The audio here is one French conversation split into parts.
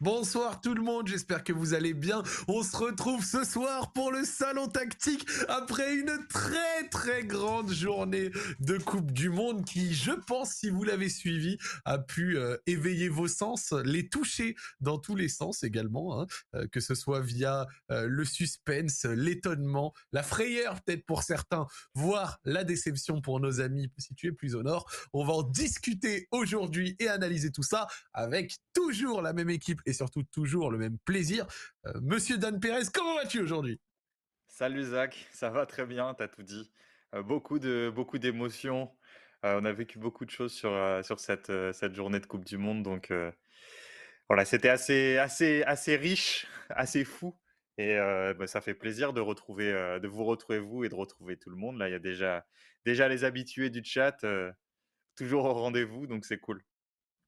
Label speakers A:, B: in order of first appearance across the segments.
A: Bonsoir tout le monde, j'espère que vous allez bien. On se retrouve ce soir pour le salon tactique après une très très grande journée de Coupe du Monde qui, je pense, si vous l'avez suivi, a pu euh, éveiller vos sens, les toucher dans tous les sens également, hein. euh, que ce soit via euh, le suspense, l'étonnement, la frayeur peut-être pour certains, voire la déception pour nos amis situés plus au nord. On va en discuter aujourd'hui et analyser tout ça avec toujours la même équipe et surtout toujours le même plaisir. Euh, Monsieur Dan Pérez, comment vas-tu aujourd'hui?
B: Salut Zach, ça va très bien, t'as tout dit. Euh, beaucoup beaucoup d'émotions. Euh, on a vécu beaucoup de choses sur, sur cette, cette journée de Coupe du Monde, donc voilà, c'était assez, assez, assez riche, assez fou. Et bah, ça fait plaisir de retrouver, de vous retrouver vous et de retrouver tout le monde. Là, il y a déjà, déjà les habitués du chat, toujours au rendez-vous, donc c'est cool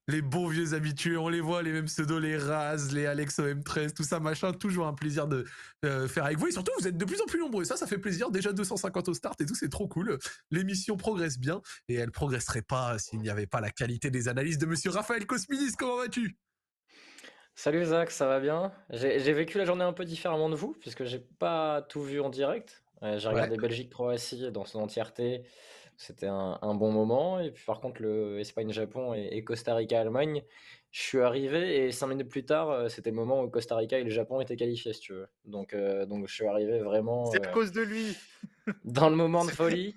A: les bons vieux habitués, on les voit, les mêmes pseudos, les Raz, les Alex OM13, tout ça, machin, toujours un plaisir de euh, faire avec vous. Et surtout, vous êtes de plus en plus nombreux. Ça, ça fait plaisir. Déjà 250 au start et tout, c'est trop cool. L'émission progresse bien et elle progresserait pas s'il n'y avait pas la qualité des analyses de monsieur Raphaël Cosminis. Comment vas-tu?
C: Salut Zach, ça va bien? J'ai vécu la journée un peu différemment de vous, puisque j'ai pas tout vu en direct. j'ai regardé Belgique-Croatie dans son entièreté. C'était un, bon moment. Et puis par contre, le Espagne-Japon et, Costa Rica-Allemagne, je suis arrivé et cinq minutes plus tard, euh, c'était le moment où Costa Rica et le Japon étaient qualifiés, si tu veux. Donc, euh, donc je suis arrivé vraiment.
B: C'est à euh, cause de lui
C: Dans le moment de folie,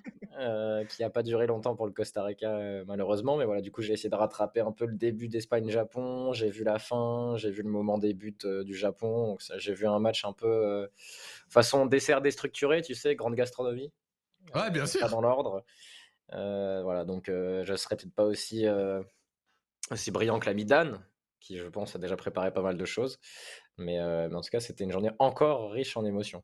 C: qui n'a pas duré longtemps pour le Costa Rica, malheureusement. Mais voilà, du coup, j'ai essayé de rattraper un peu le début d'Espagne-Japon. J'ai vu la fin, j'ai vu le moment des buts du Japon. Donc, j'ai vu un match un peu façon dessert déstructuré, tu sais, grande gastronomie.
A: Ouais, bien sûr.
C: Pas dans l'ordre. Euh, voilà, donc euh, je serais peut-être pas aussi, euh, aussi brillant que l'ami Dan, qui je pense a déjà préparé pas mal de choses. Mais, en tout cas, c'était une journée encore riche en émotions.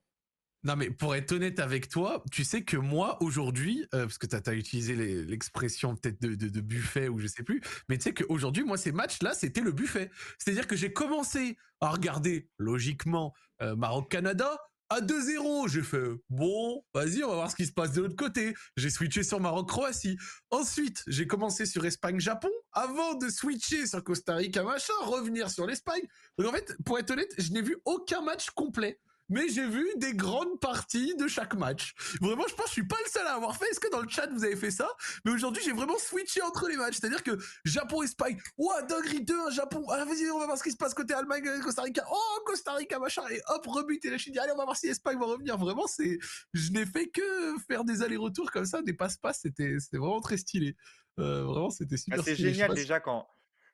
A: Non, mais pour être honnête avec toi, tu sais que moi, aujourd'hui, parce que tu as, utilisé l'expression peut-être de, de, buffet ou je sais plus, mais tu sais qu'aujourd'hui, moi, ces matchs-là, c'était le buffet. C'est-à-dire que j'ai commencé à regarder, logiquement, Maroc-Canada, à 2-0. J'ai fait, bon, vas-y, on va voir ce qui se passe de l'autre côté. J'ai switché sur Maroc-Croatie. Ensuite, j'ai commencé sur Espagne-Japon avant de switcher sur Costa Rica, machin, revenir sur l'Espagne. Donc en fait, pour être honnête, je n'ai vu aucun match complet mais j'ai vu des grandes parties de chaque match. Vraiment, je pense que je suis pas le seul à avoir fait. Est-ce que dans le chat vous avez fait ça? Mais aujourd'hui, j'ai vraiment switché entre les matchs. C'est-à-dire que Japon-Espagne, ouah, dinguerie 2, Japon. Ah, vas-y, on va voir ce qui se passe côté Allemagne, Costa Rica. Oh, Costa Rica, machin. Et hop, rebut. Et là, je suis dit, allez, on va voir si l'Espagne va revenir. Vraiment, c'est, je n'ai fait que faire des allers-retours comme ça, des passe-passe. C'était, c'était vraiment très stylé. Euh, vraiment, c'était super ah,
B: C'est génial déjà quand,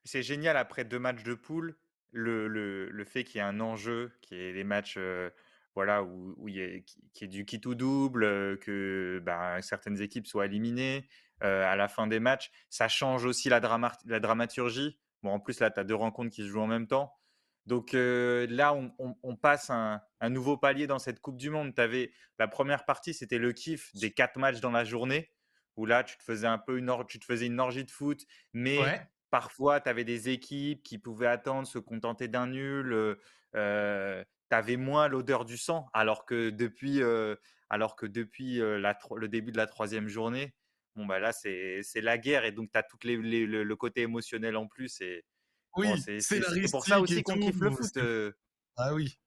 B: c'est génial après deux matchs de poule. Le, le, le, fait qu'il y ait un enjeu, qu'il y ait des matchs voilà, où, où y a, qui, est du kit ou double, que bah, certaines équipes soient éliminées à la fin des matchs. Ça change aussi la, la dramaturgie. Bon, en plus, là, tu as deux rencontres qui se jouent en même temps. Donc là, on, passe un, nouveau palier dans cette Coupe du Monde. Avais, la première partie, c'était le kiff des quatre matchs dans la journée, où là, tu te faisais un peu une, tu te faisais une orgie de foot, mais parfois, tu avais des équipes qui pouvaient attendre, se contenter d'un nul tu avais moins l'odeur du sang, alors que depuis, alors que depuis le début de la troisième journée, bon, bah là, c'est la guerre et donc tu as tout les, le, côté émotionnel en plus. Et,
A: oui, c'est
B: pour ça aussi qu'on kiffe le foot.
A: Ah oui.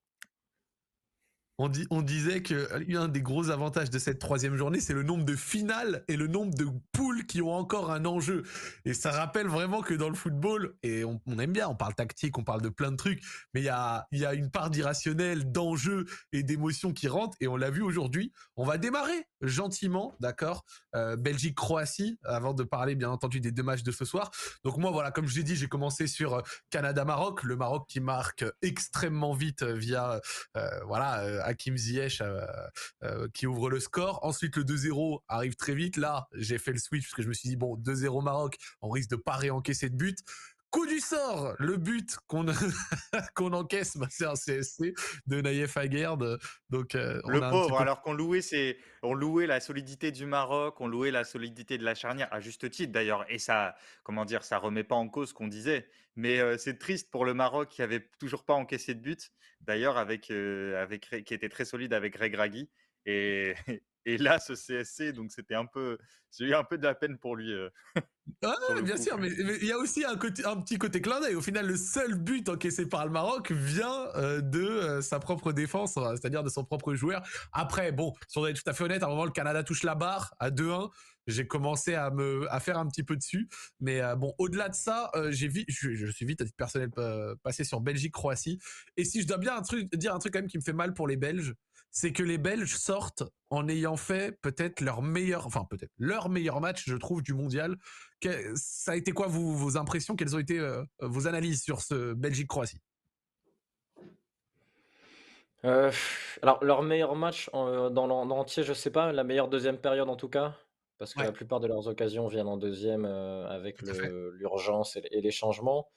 A: On, disait que un des gros avantages de cette troisième journée, c'est le nombre de finales et le nombre de poules qui ont encore un enjeu. Et ça rappelle vraiment que dans le football, et on, aime bien, on parle tactique, on parle de plein de trucs, mais il y a, une part d'irrationnel, d'enjeu et d'émotion qui rentre. Et on l'a vu aujourd'hui. On va démarrer gentiment, d'accord euh, Belgique-Croatie, avant de parler bien entendu des deux matchs de ce soir. Donc moi, voilà, comme je l'ai dit, j'ai commencé sur euh, Canada-Maroc, le Maroc qui marque extrêmement vite via, euh, voilà Hakim Ziyech euh, euh, qui ouvre le score. Ensuite, le 2-0 arrive très vite. Là, j'ai fait le switch parce que je me suis dit, bon, 2-0 Maroc, on risque de pas réencaisser de but. Coup du sort, le but qu'on qu'on encaisse, bah, c'est un CSC de Naïef Aguerd. Donc
B: euh, le pauvre, alors qu'on louait, c'est on louait la solidité du Maroc, on louait la solidité de la charnière à juste titre d'ailleurs, et ça, comment dire, ça remet pas en cause ce qu'on disait. Mais euh, c'est triste pour le Maroc qui avait toujours pas encaissé de but, d'ailleurs avec euh, avec qui était très solide avec Greg Ragui. Et, et là ce CSC, donc c'était un peu, j'ai eu un peu de la peine pour lui.
A: Ah, bien sûr, mais il y a aussi un, côté, un petit côté clin d'œil. Au final, le seul but encaissé par le Maroc vient euh, de euh, sa propre défense, hein, c'est-à-dire de son propre joueur. Après, bon, si on est tout à fait honnête, à un moment, le Canada touche la barre à 2-1. J'ai commencé à me à faire un petit peu dessus, mais euh, bon, au-delà de ça, j'ai vite, je, suis vite à titre personnel passé sur Belgique-Croatie. Et si je dois bien un truc, dire un truc quand même qui me fait mal pour les Belges, c'est que les Belges sortent en ayant fait peut-être leur meilleur, enfin peut-être leur meilleur match, je trouve, du mondial. Ça a été quoi vos impressions? Quelles ont été euh, vos analyses sur ce Belgique-Croatie?
C: Euh, alors, leur meilleur match en, dans l'entier, je sais pas, la meilleure deuxième période en tout cas, parce que la plupart de leurs occasions viennent en deuxième euh, avec l'urgence et, les changements.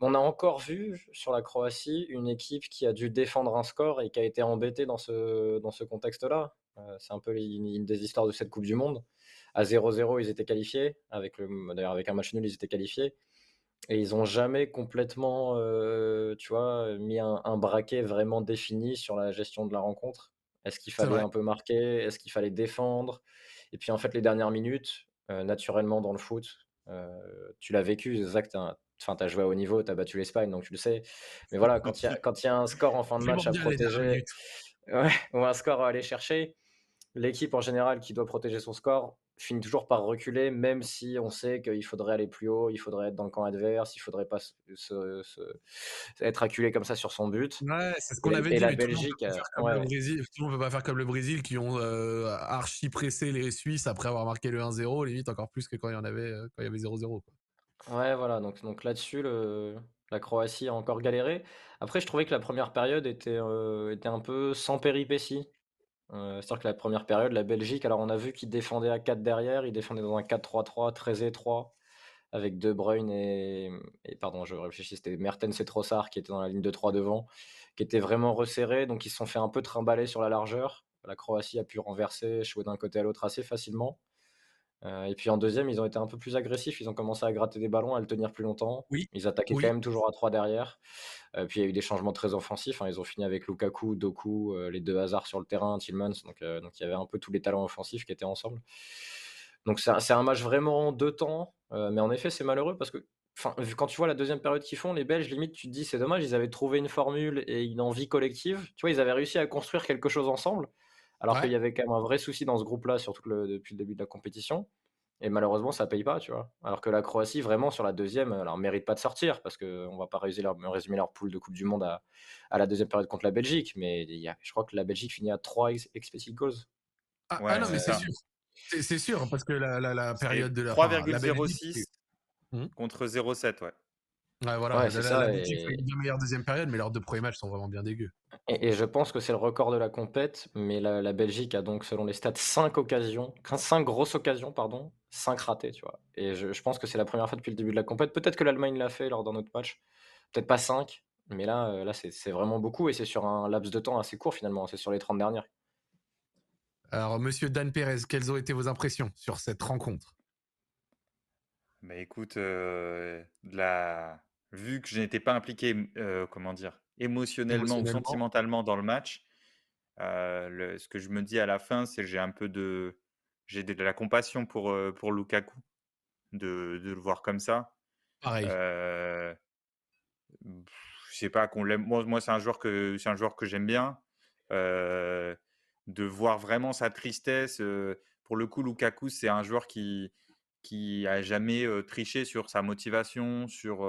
C: On a encore vu sur la Croatie une équipe qui a dû défendre un score et qui a été embêtée dans ce, dans ce contexte-là. Euh, c'est un peu une, des histoires de cette Coupe du Monde. À 0-0, ils étaient qualifiés. Avec d'ailleurs, avec un match nul, ils étaient qualifiés. Et ils n'ont jamais complètement, euh, tu vois, mis un, braquet vraiment défini sur la gestion de la rencontre. Est-ce qu'il fallait un peu marquer? Est-ce qu'il fallait défendre? Et puis en fait, les dernières minutes, euh, naturellement dans le foot, tu l'as vécu, Zach, Enfin, tu as joué à haut niveau, tu as battu l'Espagne, donc tu le sais. Mais voilà, quand il y, a un score en fin de match à protéger, ou un score à aller chercher, l'équipe en général qui doit protéger son score finit toujours par reculer, même si on sait qu'il faudrait aller plus haut, il faudrait être dans le camp adverse, il faudrait pas se, être acculé comme ça sur son but.
A: Ouais, c'est ce qu'on avait dit. Et la Belgique, tout le monde ne peut pas faire comme le Brésil qui ont euh, archi pressé les Suisses après avoir marqué le 1-0, limite encore plus que quand il y en avait euh, quand il y avait 0-0.
C: Ouais, voilà, donc, donc là-dessus, la Croatie a encore galéré. Après, je trouvais que la première période était, euh, était un peu sans péripéties. Euh, c'est-à-dire que la première période, la Belgique, alors on a vu qu'ils défendaient à 4 derrière, ils défendaient dans un 4-3-3 très étroit, avec De Bruyne et, pardon, je réfléchis, c'était Mertens et Trossard qui étaient dans la ligne de 3 devant, qui étaient vraiment resserrés, donc ils se sont fait un peu trimballer sur la largeur. La Croatie a pu renverser, jouer d'un côté à l'autre assez facilement. Euh, et puis en deuxième, ils ont été un peu plus agressifs. Ils ont commencé à gratter des ballons, à le tenir plus longtemps.
A: Oui.
C: Ils attaquaient quand même toujours à 3 derrière. Euh, puis il y a eu des changements très offensifs. Hein. Ils ont fini avec Lukaku, Doku, euh, les deux hasards sur le terrain, Tillmans. Donc, donc il y avait un peu tous les talents offensifs qui étaient ensemble. Donc c'est un, match vraiment deux temps. mais en effet, c'est malheureux parce que quand tu vois la deuxième période qu'ils font, les Belges, limite, tu te dis c'est dommage, ils avaient trouvé une formule et une envie collective. Tu vois, ils avaient réussi à construire quelque chose ensemble. Alors qu'il y avait quand même un vrai souci dans ce groupe-là, surtout depuis le début de la compétition. Et malheureusement, ça paye pas, tu vois. Alors que la Croatie, vraiment, sur la deuxième, alors mérite pas de sortir parce qu'on va pas résumer leur, résumer leur poule de Coupe du Monde à, la deuxième période contre la Belgique. Mais il y a, je crois que la Belgique finit à 3 expected goals.
A: Ah, ah non, mais c'est sûr. C'est sûr, parce que la, la, période de la.
B: 3,06 mmh. contre 0,7, ouais.
A: Ouais, voilà. c'est ça. La une meilleure deuxième période, mais leurs deux premiers matchs sont vraiment bien dégueux.
C: Et, je pense que c'est le record de la compète, mais la, Belgique a donc, selon les stats, 5 occasions, 5 grosses occasions, pardon, 5 ratées, tu vois. Et je, pense que c'est la première fois depuis le début de la compète. Peut-être que l'Allemagne l'a fait lors d'un autre match, peut-être pas 5, mais là, euh, là c'est vraiment beaucoup et c'est sur un laps de temps assez court finalement, c'est sur les 30 dernières.
A: Alors, monsieur Dan Perez, quelles ont été vos impressions sur cette rencontre?
B: Bah écoute, euh, la... vu que je n'étais pas impliqué, euh, comment dire, émotionnellement, ou sentimentalement dans le match, euh, ce que je me dis à la fin, c'est que j'ai un peu de, j'ai de la compassion pour, pour Lukaku, de, de le voir comme ça.
A: Pareil.
B: je sais pas qu'on l'aime. Moi, moi c'est un joueur que c'est un joueur que j'aime bien. de voir vraiment sa tristesse. pour le coup, Lukaku, c'est un joueur qui qui a jamais triché sur sa motivation, sur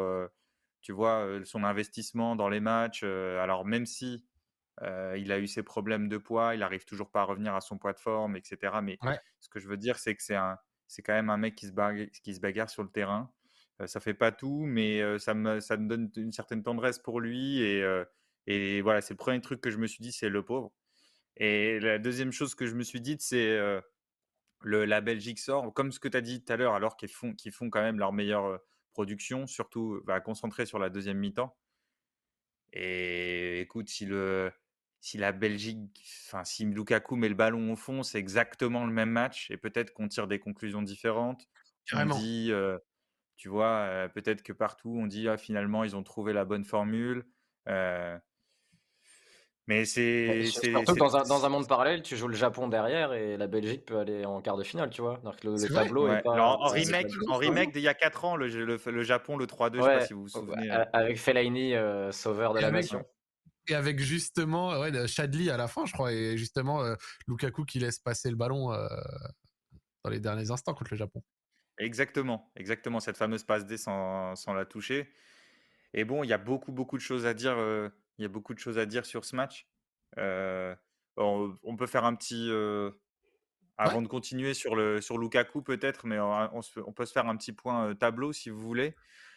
B: tu vois son investissement dans les matchs. alors même si il a eu ses problèmes de poids, il arrive toujours pas à revenir à son poids de forme, etc. Mais ce que je veux dire, c'est que c'est un, c'est quand même un mec qui se bagarre, qui se bagarre sur le terrain. ça fait pas tout, mais ça me, ça me donne une certaine tendresse pour lui. Et, et voilà, c'est le premier truc que je me suis dit, c'est le pauvre. Et la deuxième chose que je me suis dit, c'est la Belgique sort, comme ce que tu as dit tout à l'heure, alors qu'ils font, font quand même leur meilleure production, surtout va concentrer sur la deuxième mi-temps. Et écoute, si, le, si la Belgique, enfin, si Lukaku met le ballon au fond, c'est exactement le même match et peut-être qu'on tire des conclusions différentes. On dit, tu vois, peut-être que partout on dit ah, finalement ils ont trouvé la bonne formule. Mais c'est
C: surtout dans un, dans un monde parallèle, tu joues le Japon derrière et la Belgique peut aller en quart de finale, tu vois. le, tableau est pas.
B: en, remake, en remake d'il y a 4 ans, le, le, Japon, le 3-2, je sais pas si vous vous souvenez.
C: Avec Fellaini, euh, sauveur de la nation.
A: Et avec justement ouais, Chadli à la fin, je crois, et justement euh, Lukaku qui laisse passer le ballon euh, dans les derniers instants contre le Japon.
B: Exactement, exactement, cette fameuse passe D sans, sans la toucher. Et bon, il y a beaucoup, beaucoup de choses à dire il y a beaucoup de choses à dire sur ce match. on, peut faire un petit. avant de continuer sur, le, sur Lukaku, peut-être, mais on, peut se faire un petit point tableau si vous voulez.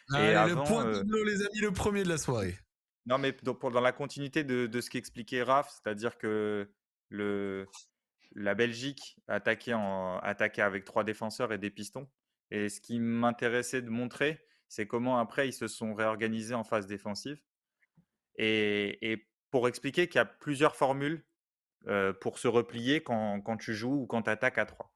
A: le point tableau, les amis, le premier de la soirée.
B: Non, mais dans, dans la continuité de, de ce qu'expliquait Raph, c'est-à-dire que le, la Belgique attaquait, en, attaquait avec trois défenseurs et des pistons. Et ce qui m'intéressait de montrer, c'est comment après ils se sont réorganisés en phase défensive. Et, pour expliquer qu'il y a plusieurs formules pour se replier quand, tu joues ou quand tu attaques à 3.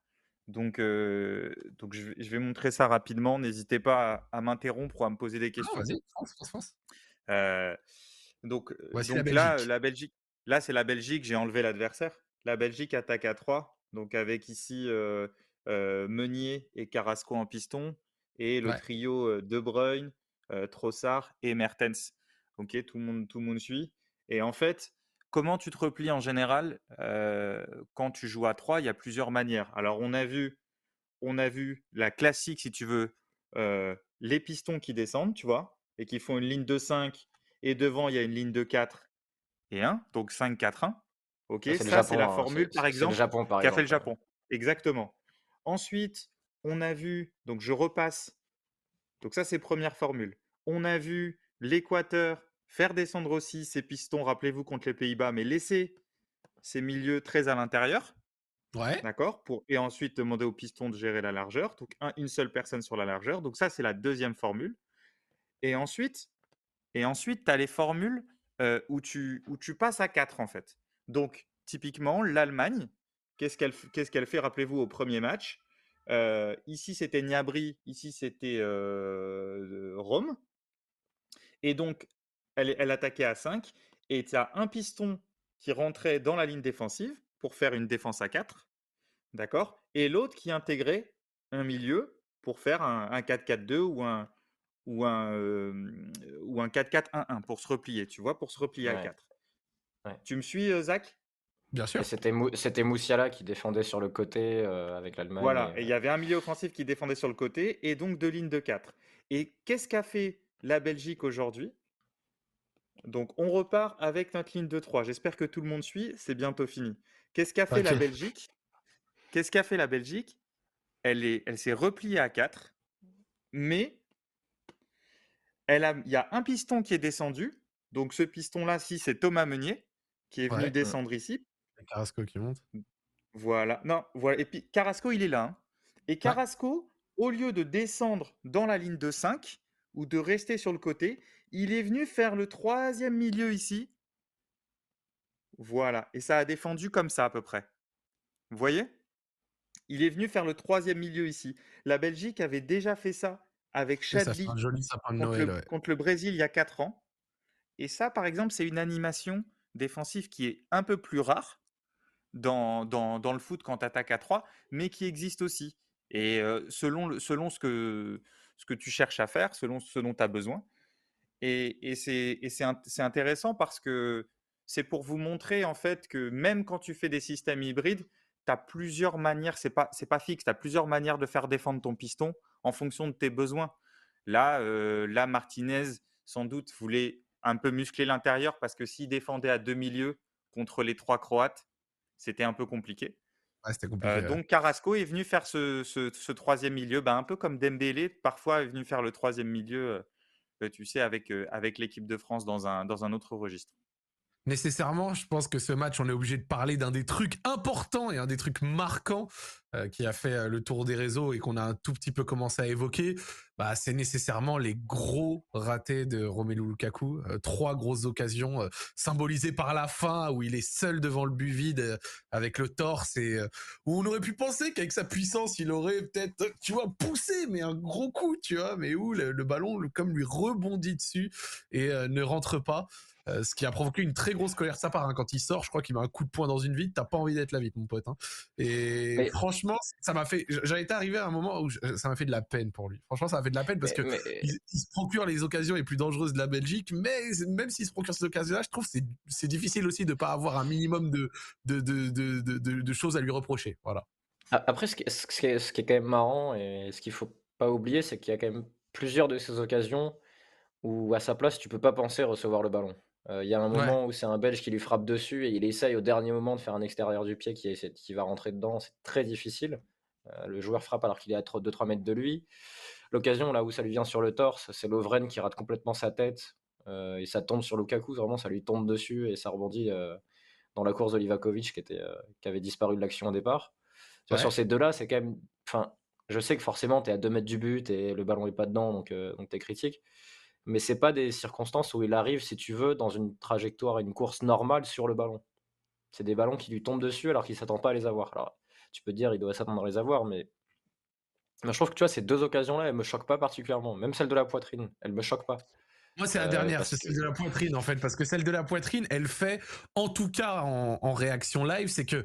B: Donc, donc je, vais montrer ça rapidement. N'hésitez pas à, m'interrompre ou à me poser des questions.
A: vas-y, France, France,
B: donc, donc là, la Belgique, là c'est la Belgique, j'ai enlevé l'adversaire. La Belgique attaque à 3, donc avec ici Meunier et Carrasco en piston, et le trio De Bruyne, Trossard et Mertens. Ok, tout le monde, tout le monde suit. Et en fait, comment tu te replies en général quand tu joues à 3 Il y a plusieurs manières. Alors, on a vu, on a vu la classique, si tu veux, les pistons qui descendent, tu vois, et qui font une ligne de 5, et devant, il y a une ligne de 4 et 1, donc 5-4-1. Ok, ça, c'est la hein, formule, par exemple,
C: qu'a
B: fait le Japon. Exactement. Ensuite, on a vu, donc je repasse. Donc ça, c'est première formule. On a vu l'Équateur, faire descendre aussi ses pistons, rappelez-vous, contre les Pays-Bas, mais laisser ses milieux très à l'intérieur.
A: Ouais.
B: D'accord pour, Et ensuite demander aux pistons de gérer la largeur. Donc une seule personne sur la largeur. Donc ça, c'est la deuxième formule. Et ensuite, et ensuite tu as les formules où, tu, où tu passes à 4 en fait. Donc typiquement, l'Allemagne, qu'est-ce qu'elle qu'est-ce qu'elle fait, rappelez-vous, au premier match Ici, c'était Niabri, ici, c'était Rome. Et donc, elle, elle attaquait à 5. Et tu as un piston qui rentrait dans la ligne défensive pour faire une défense à 4. D'accord Et l'autre qui intégrait un milieu pour faire un, 4-4-2 ou un, ou un, ou un 4-4-1-1 pour se replier, tu vois, pour se replier à 4. Tu me suis, Zach?
A: Bien sûr.
C: C'était Moussiala qui défendait sur le côté avec l'Allemagne.
B: Voilà, et il y avait un milieu offensif qui défendait sur le côté et donc deux lignes de 4. Et qu'est-ce qu'a fait la Belgique aujourd'hui. Donc, on repart avec notre ligne de 3. J'espère que tout le monde suit. C'est bientôt fini. Qu'est-ce qu'a fait la Belgique? Qu'est-ce qu'a fait la Belgique? Elle est, elle s'est repliée à 4, mais elle a, il y a un piston qui est descendu. Donc, ce piston-là, si c'est Thomas Meunier qui est venu descendre ici.
A: Carrasco qui monte.
B: Voilà. Non, voilà. Et puis Carrasco, il est là. Hein. Et Carrasco, au lieu de descendre dans la ligne de 5, ou de rester sur le côté. Il est venu faire le troisième milieu ici. Voilà. Et ça a défendu comme ça à peu près. Vous voyez? Il est venu faire le troisième milieu ici. La Belgique avait déjà fait ça avec Chadli contre, contre, le Brésil il y a 4 ans. Et ça, par exemple, c'est une animation défensive qui est un peu plus rare dans, dans, le foot quand tu attaques à 3, mais qui existe aussi. Et selon, selon ce que, ce que tu cherches à faire selon ce dont tu as besoin. Et, et c'est intéressant parce que c'est pour vous montrer en fait que même quand tu fais des systèmes hybrides, tu as plusieurs manières, c'est pas, pas fixe, tu as plusieurs manières de faire défendre ton piston en fonction de tes besoins. Là, euh, là Martinez, sans doute, voulait un peu muscler l'intérieur parce que s'il défendait à deux milieux contre les trois Croates, c'était un peu compliqué.
A: Euh,
B: donc Carrasco est venu faire ce, troisième milieu, bah, un peu comme Dembélé, parfois est venu faire le troisième milieu, euh, tu sais, avec, euh, avec l'équipe de France dans un, dans un autre registre.
A: Nécessairement, je pense que ce match, on est obligé de parler d'un des trucs importants et un des trucs marquants euh, qui a fait euh, le tour des réseaux et qu'on a un tout petit peu commencé à évoquer, bah, c'est nécessairement les gros ratés de Romelu Lukaku. Euh, trois grosses occasions symbolisées par la fin où il est seul devant le but vide avec le torse et où on aurait pu penser qu'avec sa puissance, il aurait peut-être, tu vois, poussé, mais un gros coup, tu vois, mais où le, le ballon, comme lui rebondit dessus et ne rentre pas. Euh, ce qui a provoqué une très grosse colère de sa part. Hein. Quand il sort, je crois qu'il met un coup de poing dans une vide. T'as pas envie d'être là vite, mon pote. Hein. Et franchement, ça m'a fait. J'avais été arrivé à un moment où ça m'a fait de la peine pour lui. Franchement, ça m'a fait de la peine parce que Il, se procure les occasions les plus dangereuses de la Belgique. Mais même s'il se procure ces occasions-là, je trouve que c'est difficile aussi de pas avoir un minimum de de, de, de, de, choses à lui reprocher. Voilà.
C: Après, ce qui, ce qui, est, ce qui est quand même marrant et ce qu'il faut pas oublier, c'est qu'il y a quand même plusieurs de ces occasions où à sa place, tu peux pas penser recevoir le ballon. Il y a un moment où c'est un Belge qui lui frappe dessus et il essaye au dernier moment de faire un extérieur du pied qui, qui va rentrer dedans. C'est très difficile. le joueur frappe alors qu'il est à 2-3 mètres de lui. L'occasion là où ça lui vient sur le torse, c'est Lovren qui rate complètement sa tête et ça tombe sur Lukaku. Vraiment, ça lui tombe dessus et ça rebondit dans la course de Livakovic qui, était, qui avait disparu de l'action au départ. Sur ces deux-là, c'est quand même. Enfin, je sais que forcément, tu es à 2 mètres du but et le ballon est pas dedans, donc, donc tu es critique mais c'est pas des circonstances où il arrive, si tu veux, dans une trajectoire, une course normale sur le ballon. C'est des ballons qui lui tombent dessus alors qu'il s'attend pas à les avoir. Alors, tu peux dire, il doit s'attendre à les avoir, mais je trouve que tu vois, ces deux occasions-là, elles me choquent pas particulièrement. Même celle de la poitrine, elle me choque pas.
A: Moi, c'est la euh, dernière, c'est celle de la poitrine, en fait, parce que celle de la poitrine, elle fait, en tout cas en réaction live, c'est que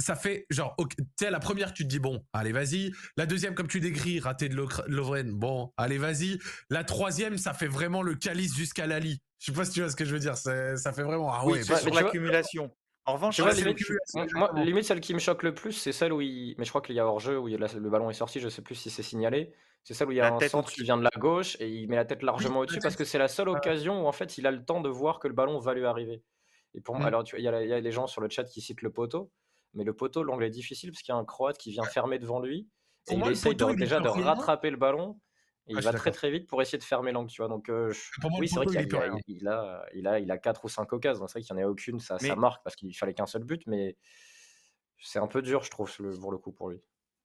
A: ça fait genre, tu sais, la première, tu te dis bon, allez, vas-y. La deuxième, comme tu décris, raté de Lovren, bon, allez, vas-y. La troisième, ça fait vraiment le calice jusqu'à Lali. Je sais pas si tu vois ce que je veux dire. Ça fait vraiment. Ah
B: oui, sur l'accumulation. En revanche,
C: moi, limite, celle qui me choque le plus, c'est celle où il. Mais je crois qu'il y a hors-jeu, où le ballon est sorti, je sais plus si c'est signalé. C'est celle où il y a un centre qui vient de la gauche et il met la tête largement au-dessus parce que c'est la seule occasion où en fait il a le temps de voir que le ballon va lui arriver. Et pour moi, mm. alors il y, a, y a des gens sur le chat qui citent le poteau. Mais le poteau, l'angle est difficile parce qu'il y a un Croate qui vient fermer devant lui. Et il essaye déjà de rattraper le ballon. Et il va très très vite pour essayer de fermer l'angle, tu vois. Donc, euh, oui, c'est vrai qu'il a, il a, il a, il a 4 ou 5 occasions. C'est vrai qu'il n'y en a aucune, ça, ça marque parce qu'il fallait qu'un seul but, mais c'est un peu dur, je trouve, pour le coup, pour lui.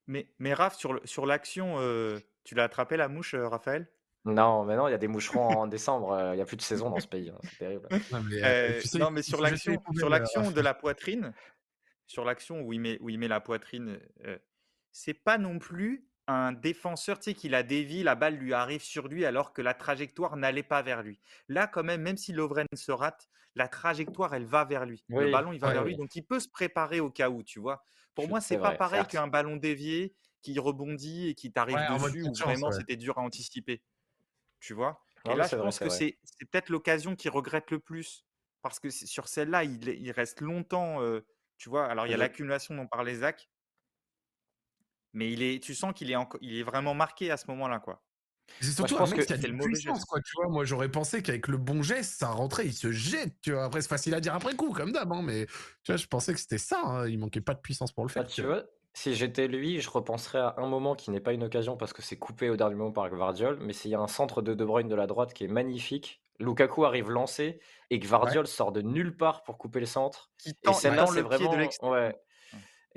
B: Mais, mais Raph, sur l'action, euh, tu l'as attrapé la mouche, euh, Raphaël?
C: Non, mais non, il y a des moucherons en décembre. Il n'y a plus de saison dans ce pays. Hein, c'est terrible.
B: Non, mais, sur l'action, sur l'action de la poitrine, sur l'action où il met, où il met la poitrine, c'est pas non plus un défenseur, tu sais, qui la dévie, la balle lui arrive sur lui alors que la trajectoire n'allait pas vers lui. Là, quand même, même si Lovren se rate, la trajectoire, elle va vers lui. le ballon, il va vers lui, donc il peut se préparer au cas où, tu vois. Pour moi, c'est pas pareil qu'un ballon dévié qui rebondit et qui t'arrive dessus où vraiment c'était dur à anticiper. Tu vois? Et là, je pense que c'est peut-être l'occasion qu'il regrette le plus. Parce que sur celle-là, il, il, reste longtemps tu vois, alors il y a l'accumulation dont parlait Zach, mais il est, tu sens qu'il est, il est vraiment marqué à ce moment-là, quoi.
A: C'est surtout un mec qui a le mauvais geste. quoi, tu vois? Moi, j'aurais pensé qu'avec le bon geste, ça rentrait, il se jette, tu vois? Après, c'est facile à dire après coup, comme d'hab, hein, mais tu vois, je pensais que c'était ça. Hein, il manquait pas de puissance pour le bah, faire.
C: tu vois, si j'étais lui, je repenserais à un moment qui n'est pas une occasion parce que c'est coupé au dernier moment par Gvardiol, mais c'est y a un centre de De Bruyne de la droite qui est magnifique Lukaku arrive lancé et que Vardiol sort de nulle part pour couper le centre. et celle-là, c'est vraiment. Ouais.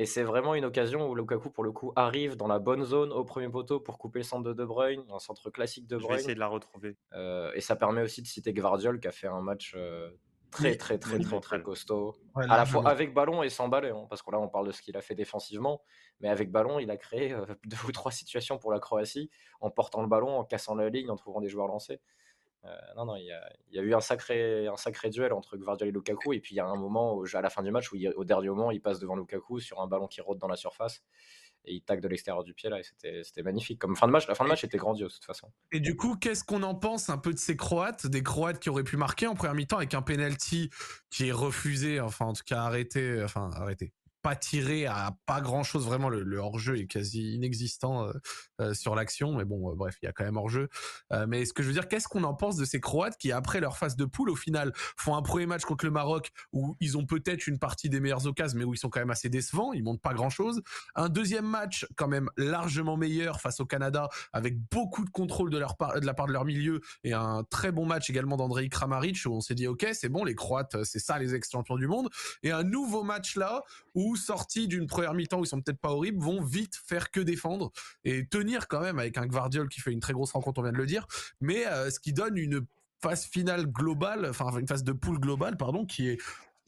C: Et c'est vraiment une occasion où Lukaku, pour le coup, arrive dans la bonne zone au premier poteau pour couper le centre de De Bruyne, un centre classique de Bruyne. Je
B: vais essayer de la retrouver.
C: Euh, et ça permet aussi de citer Gvardiol qui a fait un match euh, très, très, très, très, très, costaud. à la fois avec ballon et sans ballon, hein, parce que là, on parle de ce qu'il a fait défensivement, mais avec ballon, il a créé euh, deux ou trois situations pour la Croatie en portant le ballon, en cassant la ligne, en trouvant des joueurs lancés. Euh, non, non, il y, a, eu un sacré, un sacré duel entre Gvardiol et Lukaku. Et puis il y a un moment, à la fin du match, où au dernier moment, il passe devant Lukaku sur un ballon qui rôde dans la surface et il tacle de l'extérieur du pied là. Et c'était magnifique. Comme fin de match, la fin de match était grandiose de toute façon.
A: Et du coup, qu'est-ce qu'on en pense un peu de ces Croates, des Croates qui auraient pu marquer en première mi-temps avec un penalty qui est refusé, enfin en tout cas arrêté, enfin arrêté, pas tiré à pas grand chose vraiment le, hors-jeu est quasi inexistant euh, euh, sur l'action. Mais bon euh, bref il y a quand même hors-jeu. Mais ce que je veux dire qu'est-ce qu'on en pense de ces Croates qui après leur phase de poule au final font un premier match contre le Maroc où ils ont peut-être une partie des meilleures occasions mais où ils sont quand même assez décevants ils montent pas grand chose un deuxième match quand même largement meilleur face au Canada avec beaucoup de contrôle de leur de la part de leur milieu et un très bon match également d'Andrei Kramaric où on s'est dit ok c'est bon les Croates c'est ça les ex-champions du monde. Et un nouveau match là où sortis d'une première mi-temps où ils sont peut-être pas horribles, vont vite faire que défendre et tenir quand même avec un Gvardiol qui fait une très grosse rencontre, on vient de le dire, mais ce qui donne une phase finale globale, enfin une phase de poule globale, pardon, qui est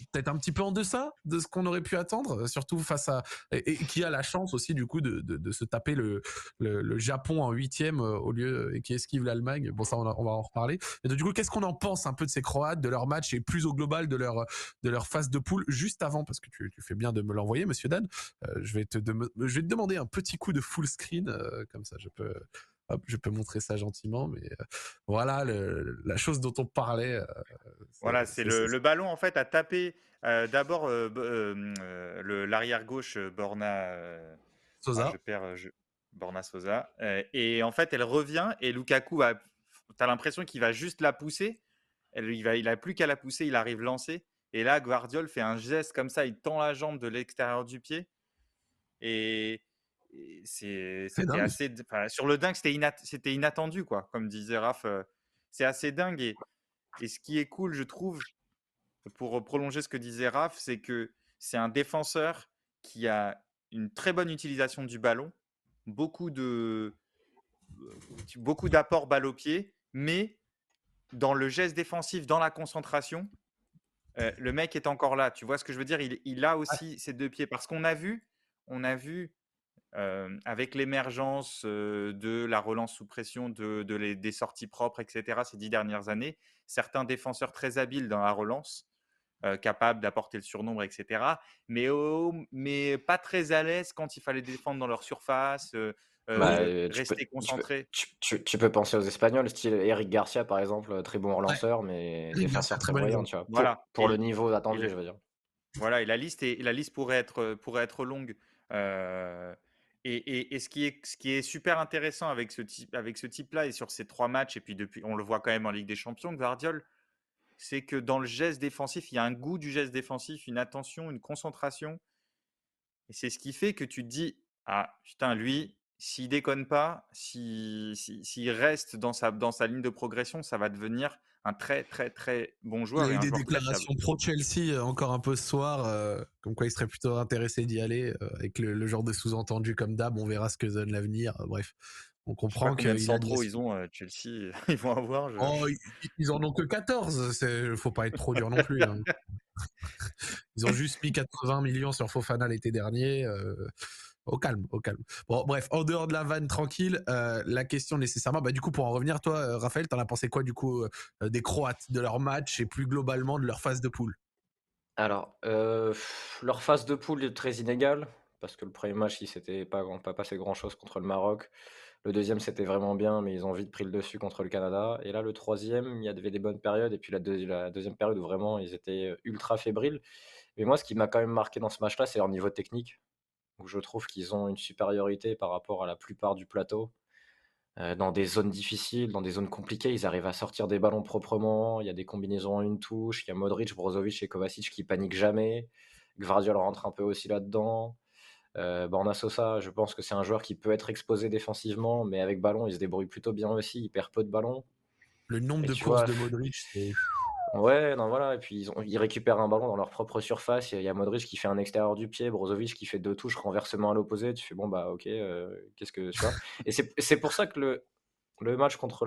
A: peut-être un petit peu en deçà de ce qu'on aurait pu attendre, surtout face à et, qui a la chance aussi du coup de, de, se taper le, le, Japon en huitième euh, au lieu et qui esquive l'Allemagne. Bon ça on, va en reparler. Et donc, du coup qu'est-ce qu'on en pense un peu de ces Croates, de leur match et plus au global de leur de leur phase de poule juste avant? Parce que tu, fais bien de me l'envoyer Monsieur Dan. Euh, je vais te je vais te demander un petit coup de full screen euh, comme ça je peux je peux montrer ça gentiment, mais voilà la chose dont on parlait.
B: voilà, c'est le, ballon en fait a tapé d'abord l'arrière gauche Borna
A: Sosa.
B: je perds Borna Sosa et en fait elle revient et Lukaku va. T'as l'impression qu'il va juste la pousser. Elle, il va, il a plus qu'à la pousser, il arrive lancé. Et là, Guardiol fait un geste comme ça, il tend la jambe de l'extérieur du pied. Et, c'est assez sur le dingue c'était inattendu quoi comme disait Raph c'est assez dingue et, et, ce qui est cool je trouve pour prolonger ce que disait Raph c'est que c'est un défenseur qui a une très bonne utilisation du ballon beaucoup de beaucoup d'apports balle au pied mais dans le geste défensif dans la concentration le mec est encore là. Tu vois ce que je veux dire? Il, il a aussi ses deux pieds. Parce qu'on a vu on a vu avec l'émergence de la relance sous pression, de, des sorties propres, etc., ces dix dernières années, certains défenseurs très habiles dans la relance, capables d'apporter le surnombre, etc., mais, mais pas très à l'aise quand il fallait défendre dans leur surface, bah, rester concentré.
C: Tu peux, penser aux Espagnols, style Eric Garcia, par exemple, très bon relanceur, mais défenseur très moyen, tu vois, pour, le niveau attendu, je veux dire.
B: Voilà, et la liste, est, la liste pourrait, être, pourrait être longue. Euh, et, ce, qui est, super intéressant avec ce type, avec ce type-là et sur ces trois matchs, et puis depuis, on le voit quand même en Ligue des Champions, Guardiol, c'est que dans le geste défensif, il y a un goût du geste défensif, une attention, une concentration. Et c'est ce qui fait que tu te dis, ah putain, lui, s'il déconne pas, s'il si, reste dans sa ligne de progression, ça va devenir un très très très bon joueur.
A: Il y a eu des déclarations pro Chelsea euh, encore un peu ce soir, euh, comme quoi il serait plutôt intéressé d'y aller, euh, avec le, genre de sous-entendu comme d'hab, on verra ce que donne l'avenir. bref, on comprend
B: que centraux ils ont Chelsea, ils vont avoir.
A: Oh, ils, en ont que 14, il faut pas être trop dur non plus. Hein. ils ont juste mis 80 millions sur Fofana l'été dernier au calme, au calme. Bon, bref, en dehors de la vanne tranquille, euh, la question nécessairement, bah du coup pour en revenir, toi, euh, Raphaël, t'en as pensé quoi du coup euh, des Croates, de leur match et plus globalement de leur phase de poule?
C: Alors, leur phase de poule est très inégale parce que le premier match, il s'était pas, pas passé grand chose contre le Maroc. Le deuxième, c'était vraiment bien, mais ils ont vite pris le dessus contre le Canada. Et là, le troisième, il y avait des bonnes périodes. Et puis la, la deuxième période où vraiment ils étaient ultra fébriles. Mais moi, ce qui m'a quand même marqué dans ce match-là, c'est leur niveau technique où je trouve qu'ils ont une supériorité par rapport à la plupart du plateau. Euh, dans des zones difficiles, dans des zones compliquées, ils arrivent à sortir des ballons proprement. Il y a des combinaisons en une touche. Il y a Modric, Brozovic et Kovacic qui paniquent jamais. Gvardiol rentre un peu aussi là-dedans. Euh, Borna Sosa, je pense que c'est un joueur qui peut être exposé défensivement, mais avec ballon, il se débrouille plutôt bien aussi. Il perd peu de ballons.
A: Le nombre de courses de Modric, c'est
C: Ouais, non, voilà. Et puis ils, ont- ils récupèrent un ballon dans leur propre surface. Il y a Modric qui fait un extérieur du pied, Brozovic qui fait deux touches, renversement à l'opposé. Tu fais bon, bah ok, euh, qu'est-ce que tu vois? Et c'est pour ça que le, le match contre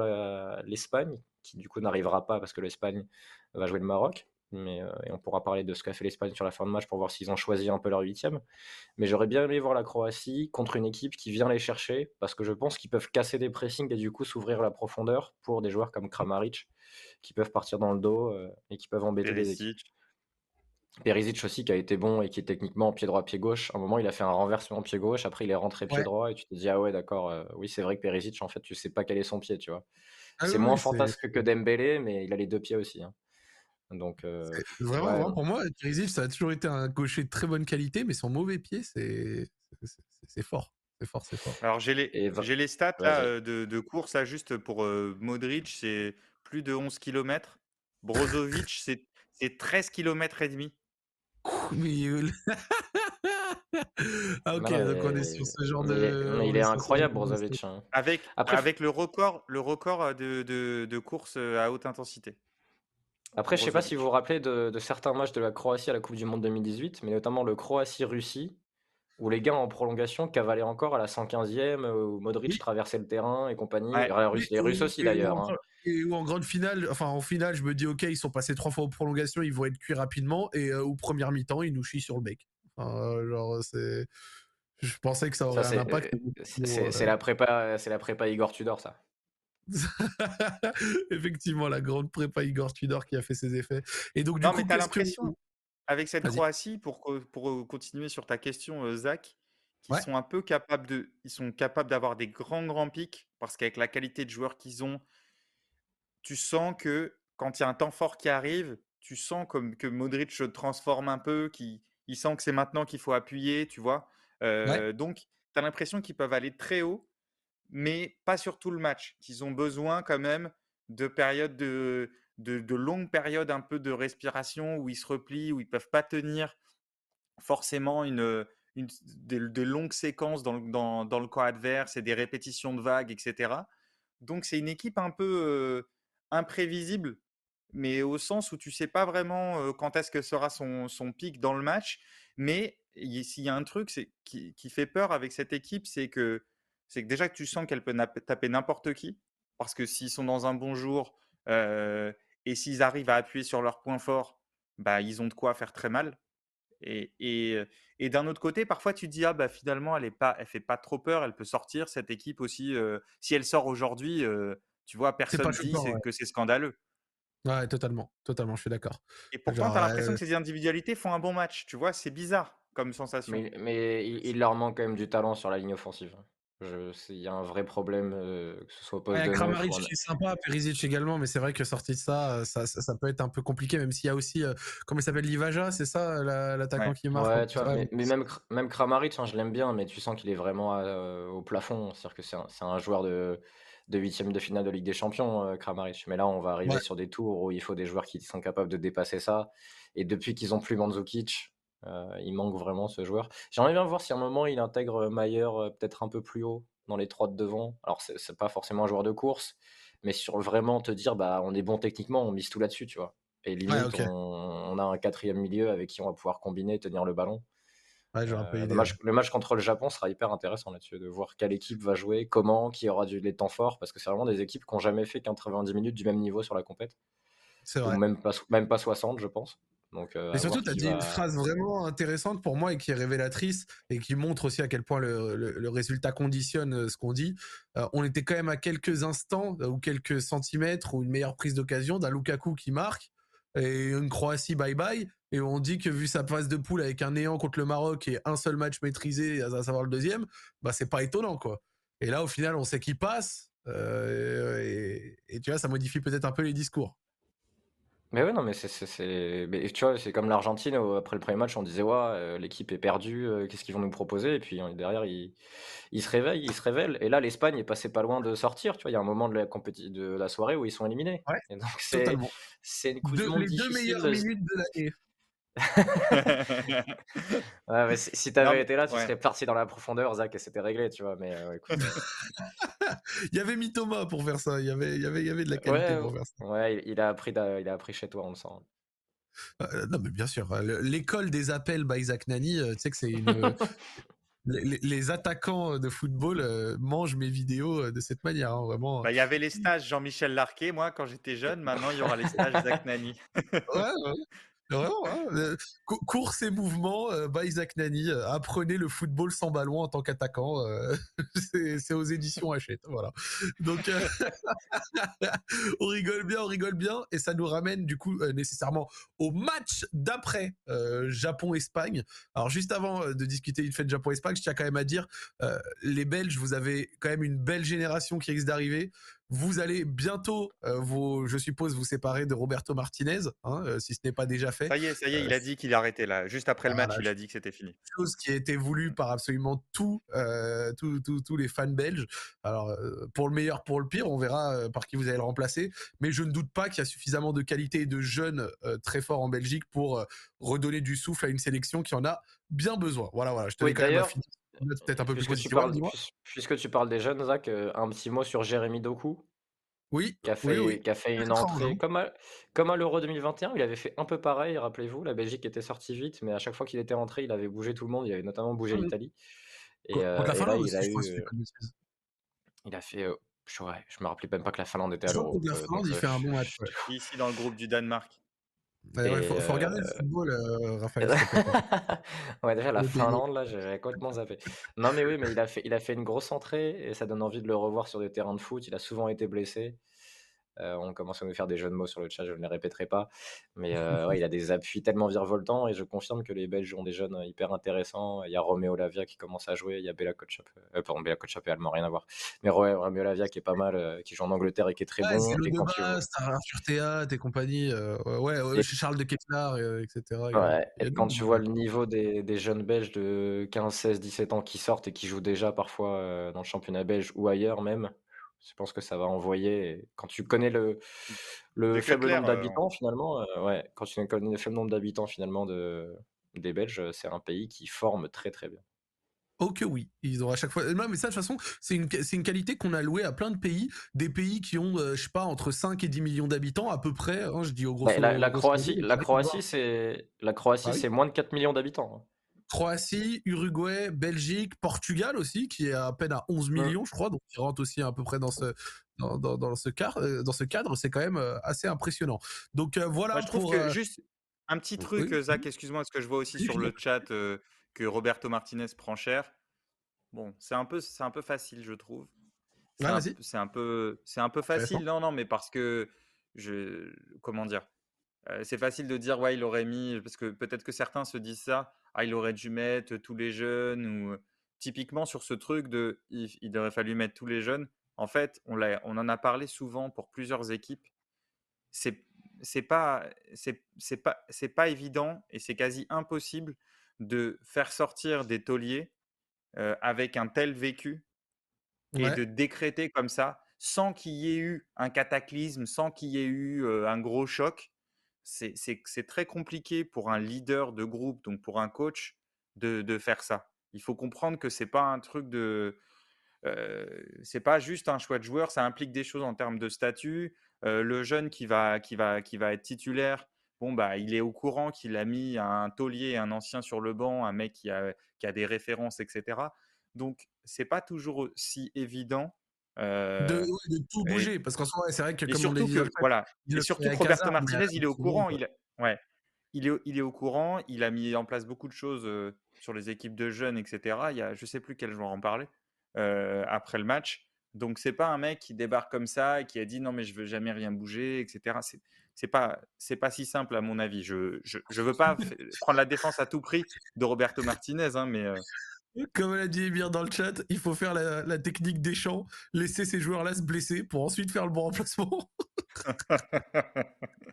C: l'Espagne, qui du coup n'arrivera pas parce que l'Espagne va jouer le Maroc, mais euh, et on pourra parler de ce qu'a fait l'Espagne sur la fin de match pour voir s'ils ont choisi un peu leur huitième. Mais j'aurais bien aimé voir la Croatie contre une équipe qui vient les chercher parce que je pense qu'ils peuvent casser des pressings et du coup s'ouvrir la profondeur pour des joueurs comme Kramaric qui peuvent partir dans le dos euh, et qui peuvent embêter les équipes. Perisic aussi qui a été bon et qui est techniquement pied droit pied gauche. À un moment il a fait un renversement pied gauche, après il est rentré pied droit et tu te dis ah ouais d'accord, euh, oui c'est vrai que Perisic en fait tu sais pas quel est son pied tu vois. Ah c'est moins fantasque que Dembélé mais il a les deux pieds aussi. Hein. Donc
A: euh, vraiment, pour moi Perisic ça a toujours été un gaucher de très bonne qualité mais son mauvais pied c'est c'est fort. C'est fort, c'est fort.
B: Alors j'ai les, j'ai les stats là, de, de, course là, juste pour Modric, c'est plus de 11 km. Brozovic, c'est 13 km et demi.
A: ah ok, donc on est sur ce genre de.
C: Il est, incroyable, Brozovic. Hein.
B: Avec, avec le record, le record de, de, de course à haute intensité.
C: Après, je sais pas si vous vous rappelez de, certains matchs de la Croatie à la Coupe du Monde 2018, mais notamment le Croatie-Russie, où les gars en prolongation cavalaient encore à la 115e, où Modric traversait le terrain et compagnie. les Russes aussi d'ailleurs. Hein.
A: Et où en grande finale, enfin en finale, je me dis ok, ils sont passés trois fois en prolongation, ils vont être cuits rapidement, et euh, au première mi-temps, ils nous chient sur le bec. genre c'est, je pensais que ça aurait un impact.
C: Euh, c'est la prépa, c'est la prépa Igor Tudor ça.
A: Effectivement, la grande prépa Igor Tudor qui a fait ses effets. Et donc, du
B: non, mais t'as l'impression, avec cette Croatie, pour, pour continuer sur ta question, Zach, qu'ils sont un peu capables de, ils sont capables d'avoir des grands grands pics parce qu'avec la qualité de joueurs qu'ils ont, tu sens que quand il y a un temps fort qui arrive, tu sens comme que Modric se transforme un peu, qui il sent que c'est maintenant qu'il faut appuyer, tu vois. Donc, tu as l'impression qu'ils peuvent aller très haut mais pas sur tout le match, qu'ils ont besoin quand même de périodes de, de, longues périodes un peu de respiration où ils se replient, où ils peuvent pas tenir forcément une, une des, longues séquences dans, dans, dans, le camp adverse et des répétitions de vagues, etc. Donc c'est une équipe un peu imprévisible, mais au sens où tu sais pas vraiment quand est-ce que sera son, son pic dans le match. Mais s'il y a un truc qui, qui, fait peur avec cette équipe, c'est que c'est que déjà que tu sens qu'elle peut taper n'importe qui, parce que s'ils sont dans un bon jour et s'ils arrivent à appuyer sur leurs points forts, bah, ils ont de quoi faire très mal. Et, et, d'un autre côté, parfois tu dis ah bah finalement elle est pas, elle fait pas trop peur, elle peut sortir cette équipe aussi. si elle sort aujourd'hui, tu vois, personne dit que c'est scandaleux.
A: Ouais, totalement, totalement, je suis d'accord.
B: Et pourtant, tu as l'impression que ces individualités font un bon match, tu vois, c'est bizarre comme sensation.
C: Mais, mais il, il, leur manque quand même du talent sur la ligne offensive. Il y a un vrai problème, que ce soit
A: pas. Kramaric, c'est sympa, Perisic également, mais c'est vrai que sorti de ça ça, ça, peut être un peu compliqué, même s'il y a aussi, comment il s'appelle, Livaja, c'est ça, l'attaquant qui marque
C: Ouais, tu vois, mais, même, même Kramaric, hein, je l'aime bien, mais tu sens qu'il est vraiment au plafond. C'est-à-dire que c'est un, un, joueur de, de huitième de finale de Ligue des Champions, Kramaric. Mais là, on va arriver sur des tours où il faut des joueurs qui sont capables de dépasser ça. Et depuis qu'ils ont plus Mandzukic, euh, il manque vraiment ce joueur. J'aimerais bien voir si à un moment il intègre Mayer euh, peut-être un peu plus haut dans les trois de devant. Alors c'est pas forcément un joueur de course, mais sur vraiment te dire bah on est bon techniquement, on mise tout là-dessus, tu vois. Et limite on, a un quatrième milieu avec qui on va pouvoir combiner, tenir le ballon.
A: Ouais, euh,
C: le, match, le, match, contre le Japon sera hyper intéressant là-dessus, de voir quelle équipe va jouer, comment, qui aura du, les temps forts, parce que c'est vraiment des équipes qui n'ont jamais fait 90 minutes du même niveau sur la compète. C'est vrai. Ou même pas, même pas 60, je pense. Donc,
A: euh, et surtout, tu as dit une phrase vraiment intéressante pour moi et qui est révélatrice et qui montre aussi à quel point le, résultat conditionne euh, ce qu'on dit. Euh, on était quand même à quelques instants ou quelques centimètres ou une meilleure prise d'occasion d'un Lukaku qui marque et une Croatie bye bye. Et on dit que vu sa phase de poule avec un néant contre le Maroc et un seul match maîtrisé, à savoir le deuxième, bah c'est pas étonnant quoi. Et là, au final, on sait qui passe. et, tu vois, ça modifie peut-être un peu les discours.
C: Mais ouais, non, mais c'est, tu vois, c'est comme l'Argentine, après le premier match, on disait, ouais, euh, l'équipe est perdue, euh, qu'est-ce qu'ils vont nous proposer? Et puis derrière, ils, se réveillent, ils se révèlent. Et là, l'Espagne est passée pas loin de sortir, tu vois, il y a un moment de la, de la soirée où ils sont éliminés.
A: Ouais,
C: Et donc, c'est, c'est une coupe Les
A: deux meilleures minutes de l'année.
C: ouais, mais si, tu avais été là, tu serais parti dans la profondeur, Zach, et c'était réglé, tu vois. Mais euh, écoute,
A: il y avait mis Thomas pour faire ça. Il y avait, il y avait, il y avait de la qualité pour faire ça.
C: Ouais, il, a appris, il a appris chez toi, on le sent.
A: Euh, non, mais bien sûr. Euh, l'école des appels by Zach Nani, tu sais que c'est une. les, attaquants de football mangent mes vidéos de cette manière, hein, vraiment.
B: Bah, il y avait les stages Jean-Michel Larquet, moi, quand j'étais jeune. Maintenant, il y aura les stages Zach Nani.
A: ouais, ouais. Vraiment, hein, course et mouvement euh, by Isaac Nani. Euh, apprenez le football sans ballon en tant qu'attaquant. Euh, c'est aux éditions Hachette. Voilà. Donc, on rigole bien, on rigole bien. Et ça nous ramène du coup nécessairement au match d'après Japon-Espagne. Alors, juste avant de discuter une fête Japon-Espagne, je tiens quand même à dire, les Belges, vous avez quand même une belle génération qui risque d'arriver. Vous allez bientôt, euh, je suppose, vous séparer de Roberto Martinez, hein, euh, si ce n'est pas déjà fait.
B: Ça y est, ça y est, il a euh, dit qu'il arrêtait là. Juste après le match, il a dit que c'était fini.
A: Chose qui a été voulue par absolument tous les fans belges. Alors, pour le meilleur, pour le pire, on verra par qui vous allez le remplacer. Mais je ne doute pas qu'il y a suffisamment de qualité et de jeunes très forts en Belgique pour redonner du souffle à une sélection qui en a bien besoin. Voilà, voilà. Je tenais quand même à finir
C: peut-être un peu plus puisque tu, parles, puisque tu parles des jeunes, Zach, euh, un petit mot sur Jérémy Doku.
A: Oui,
C: qui a
A: oui,
C: fait,
A: oui.
C: qui a fait une entrée comme à, comme à l'Euro 2021. Il avait fait un peu pareil, rappelez-vous. La Belgique était sortie vite, mais à chaque fois qu'il était rentré, il avait bougé tout le monde. Il avait notamment bougé
A: Mmh.
C: l'Italie. Et, euh,
A: la
C: et là,
A: Finlande
C: il
A: aussi,
C: a eu, euh, il a fait. euh, je, ouais, je me rappelais même pas que la Finlande était à l'Euro.
A: la Finlande,
C: donc,
A: il fait un bon
C: je-
A: match.
B: Ici, dans le groupe du Danemark.
A: Ouais,
C: Et,
A: faut, faut regarder le
C: euh,
A: football, euh, Raphaël,
C: ouais, déjà, la. Finlande, là, j'avais complètement zappé. Non, mais oui, mais il a fait, il a fait une grosse entrée et ça donne envie de le revoir sur des terrains de foot. Il a souvent été blessé. Euh, on commence à nous faire des jeux de mots sur le chat, je ne les répéterai pas. Mais euh, ouais, il a des appuis tellement virevoltants et je confirme que les Belges ont des jeunes hyper intéressants. Il y a Roméo Lavia qui commence à jouer, il y a Bella Kotchap, euh, pardon, Bella Kotchap, allemand, rien à voir. Mais ouais, Roméo Lavia qui est pas mal, euh, qui joue en Angleterre et qui est très
A: Ouais,
C: bon.
A: c'est
C: Et tu
A: Théâtre et compagnie. euh, ouais, ouais,
C: Et-
A: Charles de euh, etc.
C: Ouais, et quand tu vois le niveau des, des jeunes Belges de 15, 16, 17 ans qui sortent et qui jouent déjà parfois dans le championnat belge ou ailleurs même, je pense que ça va envoyer. quand tu connais le, le
B: Des
C: faible nombre d'habitants finalement, euh, ouais, quand tu connais le faible nombre d'habitants finalement de, des Belges, c'est un pays qui forme très très bien.
A: Oh que oui, ils ont à chaque fois. Non, mais ça, de toute façon, c'est une, c'est une qualité qu'on a louée à plein de pays, des pays qui ont, euh, je sais pas, entre 5 et 10 millions d'habitants à peu près. hein, je dis au gros.
C: Bah, la, la Croatie, la Croatie, c'est la Croatie,
A: Ah oui.
C: c'est moins de 4 millions d'habitants.
A: Croatie, Uruguay, Belgique, Portugal aussi, qui est à peine à 11 millions, je crois, donc qui rentre aussi à peu près dans ce, dans, dans, dans ce, cadre, euh, dans ce cadre. C'est quand même euh, assez impressionnant. Donc euh, voilà
B: je trouve
A: pour.
B: que juste un petit truc,
A: oui.
B: Zach, excuse-moi, parce que je vois aussi
A: Oui,
B: sur
A: je
B: le chat euh, que Roberto Martinez prend cher. Bon, c'est un peu, c'est un peu facile, je trouve. C'est
A: Ouais,
B: un, un peu, c'est un peu facile. Non, non, mais parce que je, comment dire, euh, c'est facile de dire ouais, il aurait mis, parce que peut-être que certains se disent ça, ah, il aurait dû mettre tous les jeunes ou typiquement sur ce truc de, il, il aurait fallu mettre tous les jeunes. En fait, on l'a, on en a parlé souvent pour plusieurs équipes. C'est, c'est pas, c'est, c'est pas, c'est pas évident et c'est quasi impossible de faire sortir des tauliers euh, avec un tel vécu et
A: Ouais.
B: de décréter comme ça, sans qu'il y ait eu un cataclysme, sans qu'il y ait eu euh, un gros choc, c'est très compliqué pour un leader de groupe, donc pour un coach, de, faire ça. Il faut comprendre que c'est pas un truc de, c'est pas juste un choix de joueur, ça implique des choses en termes de statut. Le jeune qui va, qui, va, qui va être titulaire, bon, bah, il est au courant qu'il a mis un taulier, un ancien sur le banc, un mec qui a, qui a des références, etc. Donc, c'est pas toujours si évident.
A: De,
B: euh,
A: ouais, de tout
B: et,
A: bouger, parce qu'en soi, ouais, c'est vrai que
B: et
A: comme on l'a
B: surtout
A: dit
B: que, voilà,
A: il
B: et surtout que Roberto Martinez, il est au courant, il, ouais, il, est, il est au courant, il a mis en place beaucoup de choses euh, sur les équipes de jeunes, etc. Il y a, je sais plus quel joueur en parlait euh, après le match. Donc c'est pas un mec qui débarque comme ça et qui a dit non mais je veux jamais rien bouger, etc. C'est c'est pas c'est pas si simple à mon avis. Je je, je veux pas prendre la défense à tout prix de Roberto Martinez, hein, mais
A: Comme l'a dit Emir dans le chat, il faut faire la, la technique des champs, laisser ces joueurs-là se blesser pour ensuite faire le bon remplacement.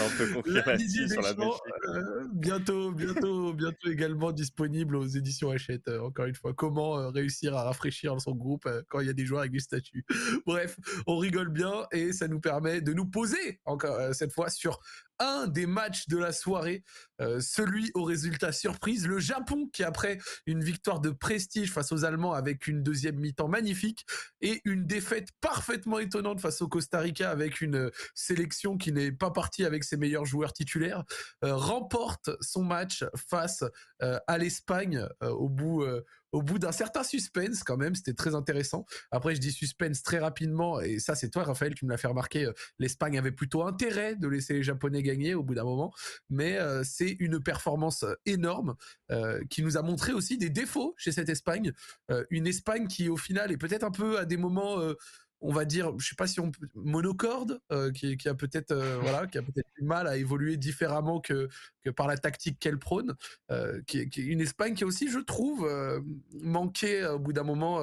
B: on peut
A: La
B: sur la
A: euh, bientôt, bientôt, bientôt également disponible aux éditions Hachette. euh, encore une fois, comment euh, réussir à rafraîchir son groupe quand il y a des joueurs avec des statuts. Bref, on rigole bien et ça nous permet de nous poser encore cette fois sur un des matchs de la soirée, euh, celui au résultat surprise, le Japon qui après une victoire de prestige face aux Allemands avec une deuxième mi-temps magnifique et une défaite parfaitement étonnante face au Costa Rica avec une sélection qui n'est pas partie avec ses meilleurs joueurs titulaires, euh, remporte son match face euh, à l'Espagne au bout au bout d'un certain suspense quand même, c'était très intéressant. Après, je dis suspense très rapidement, et ça c'est toi Raphaël qui me l'a fait remarquer, euh, l'Espagne avait plutôt intérêt de laisser les Japonais gagner au bout d'un moment, mais euh, c'est une performance euh, énorme qui nous a montré aussi des défauts chez cette Espagne, une Espagne qui au final est peut-être un peu à des moments... on va dire, je sais pas si on peut, monocorde, euh, qui, qui a peut-être euh, voilà, qui a peut-être du mal à évoluer différemment que que par la tactique qu'elle prône, euh, qui, est- qui est une Espagne qui aussi, je trouve, manquait euh, au bout d'un moment.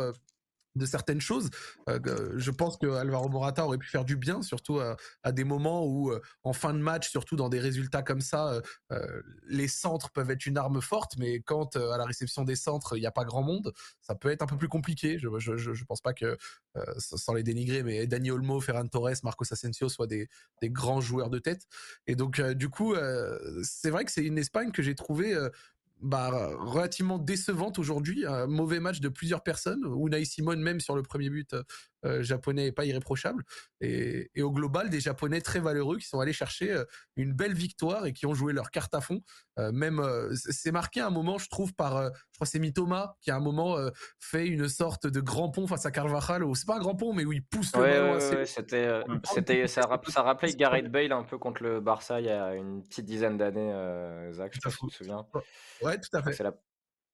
A: Euh, de certaines choses. Euh, que- je pense que Alvaro Morata aurait pu faire du bien, surtout à, à des moments où, euh, en fin de match, surtout dans des résultats comme ça, euh, euh, les centres peuvent être une arme forte, mais quand euh, à la réception des centres, il n'y a pas grand monde, ça peut être un peu plus compliqué. Je je, je, je pense pas que, euh, sans les dénigrer, mais Dani Olmo, Ferran Torres, Marcos Asensio soient des, des grands joueurs de tête. Et donc, euh, du coup, euh, c'est vrai que c'est une Espagne que j'ai trouvé euh, bah, relativement décevante aujourd'hui. Un mauvais match de plusieurs personnes. Unai Simon, même sur le premier but, japonais pas irréprochable. Et, et, au global, des Japonais très valeureux qui sont allés chercher une belle victoire et qui ont joué leur carte à fond. même, c'est marqué un moment, je trouve, par, je crois c'est Mitoma qui à un moment fait une sorte de grand pont face à Carvajal. C'est pas un grand pont, mais où il pousse le ballon.
C: Ouais, c'était, c'était, ça, ça rappelait Gareth Bale un peu contre le Barça il y a une petite dizaine d'années, Zach, je te souviens.
A: Ouais, tout à fait.
C: C'est la,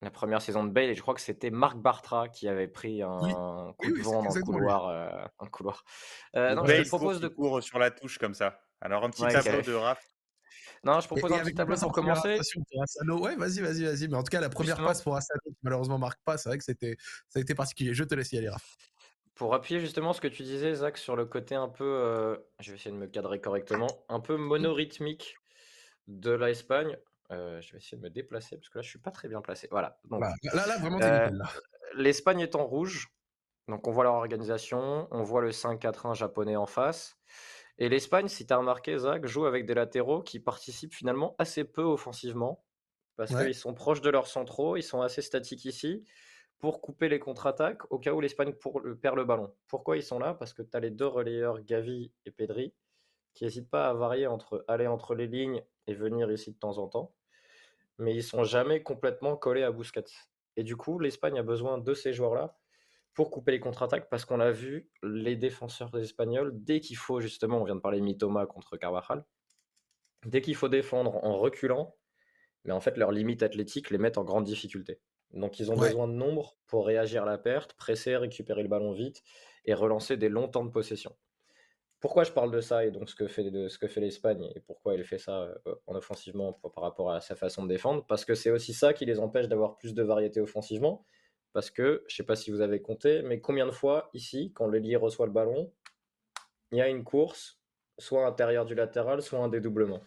C: la, première saison de Bale et je crois que c'était Marc Bartra qui avait pris un coup de vent dans le couloir. Euh, couloir.
B: Euh, non, Bale je propose de cours sur la touche comme ça. Alors un petit tableau de Raph.
C: Non, je propose un petit tableau pour commencer.
A: Ouais, vas-y, vas-y, vas-y. Mais en tout cas, la première passe pour Asano, qui malheureusement marque pas, c'est vrai que c'était, ça a été particulier. Je te laisse y aller, Raph.
C: Pour appuyer justement ce que tu disais, Zach, sur le côté un peu, euh, je vais essayer de me cadrer correctement, un peu monorhythmique de l'Espagne. Euh, je vais essayer de me déplacer parce que là, je suis pas très bien placé. Voilà.
A: Donc, là, là, vraiment, euh,
C: L'Espagne est en rouge. Donc, on voit leur organisation. On voit le 5-4-1 japonais en face. Et l'Espagne, si tu as remarqué, Zach, joue avec des latéraux qui participent finalement assez peu offensivement. Parce qu'ils sont proches de leurs centraux. Ils sont assez statiques ici pour couper les contre-attaques au cas où l'Espagne perd le ballon. Pourquoi ils sont là? Parce que tu as les deux relayeurs, Gavi et Pedri, qui n'hésitent pas à varier entre aller entre les lignes et venir ici de temps en temps mais ils sont jamais complètement collés à Busquets. Et du coup, l'Espagne a besoin de ces joueurs-là pour couper les contre-attaques parce qu'on l'a vu, les défenseurs espagnols, dès qu'il faut justement, on vient de parler Mitoma contre Carvajal, dès qu'il faut défendre en reculant, mais en fait leurs limites athlétiques les mettent en grande difficulté. Donc ils ont besoin de nombre pour réagir à la perte, presser, récupérer le ballon vite et relancer des longs temps de possession pourquoi je parle de ça et donc ce que fait, de, ce que fait l'Espagne et pourquoi elle fait ça euh, en offensivement par rapport à sa façon de défendre? Parce que c'est aussi ça qui les empêche d'avoir plus de variété offensivement. Parce que, je ne sais pas si vous avez compté, mais combien de fois ici, quand l'ailier reçoit le ballon, il y a une course, soit intérieur du latéral, soit un dédoublement?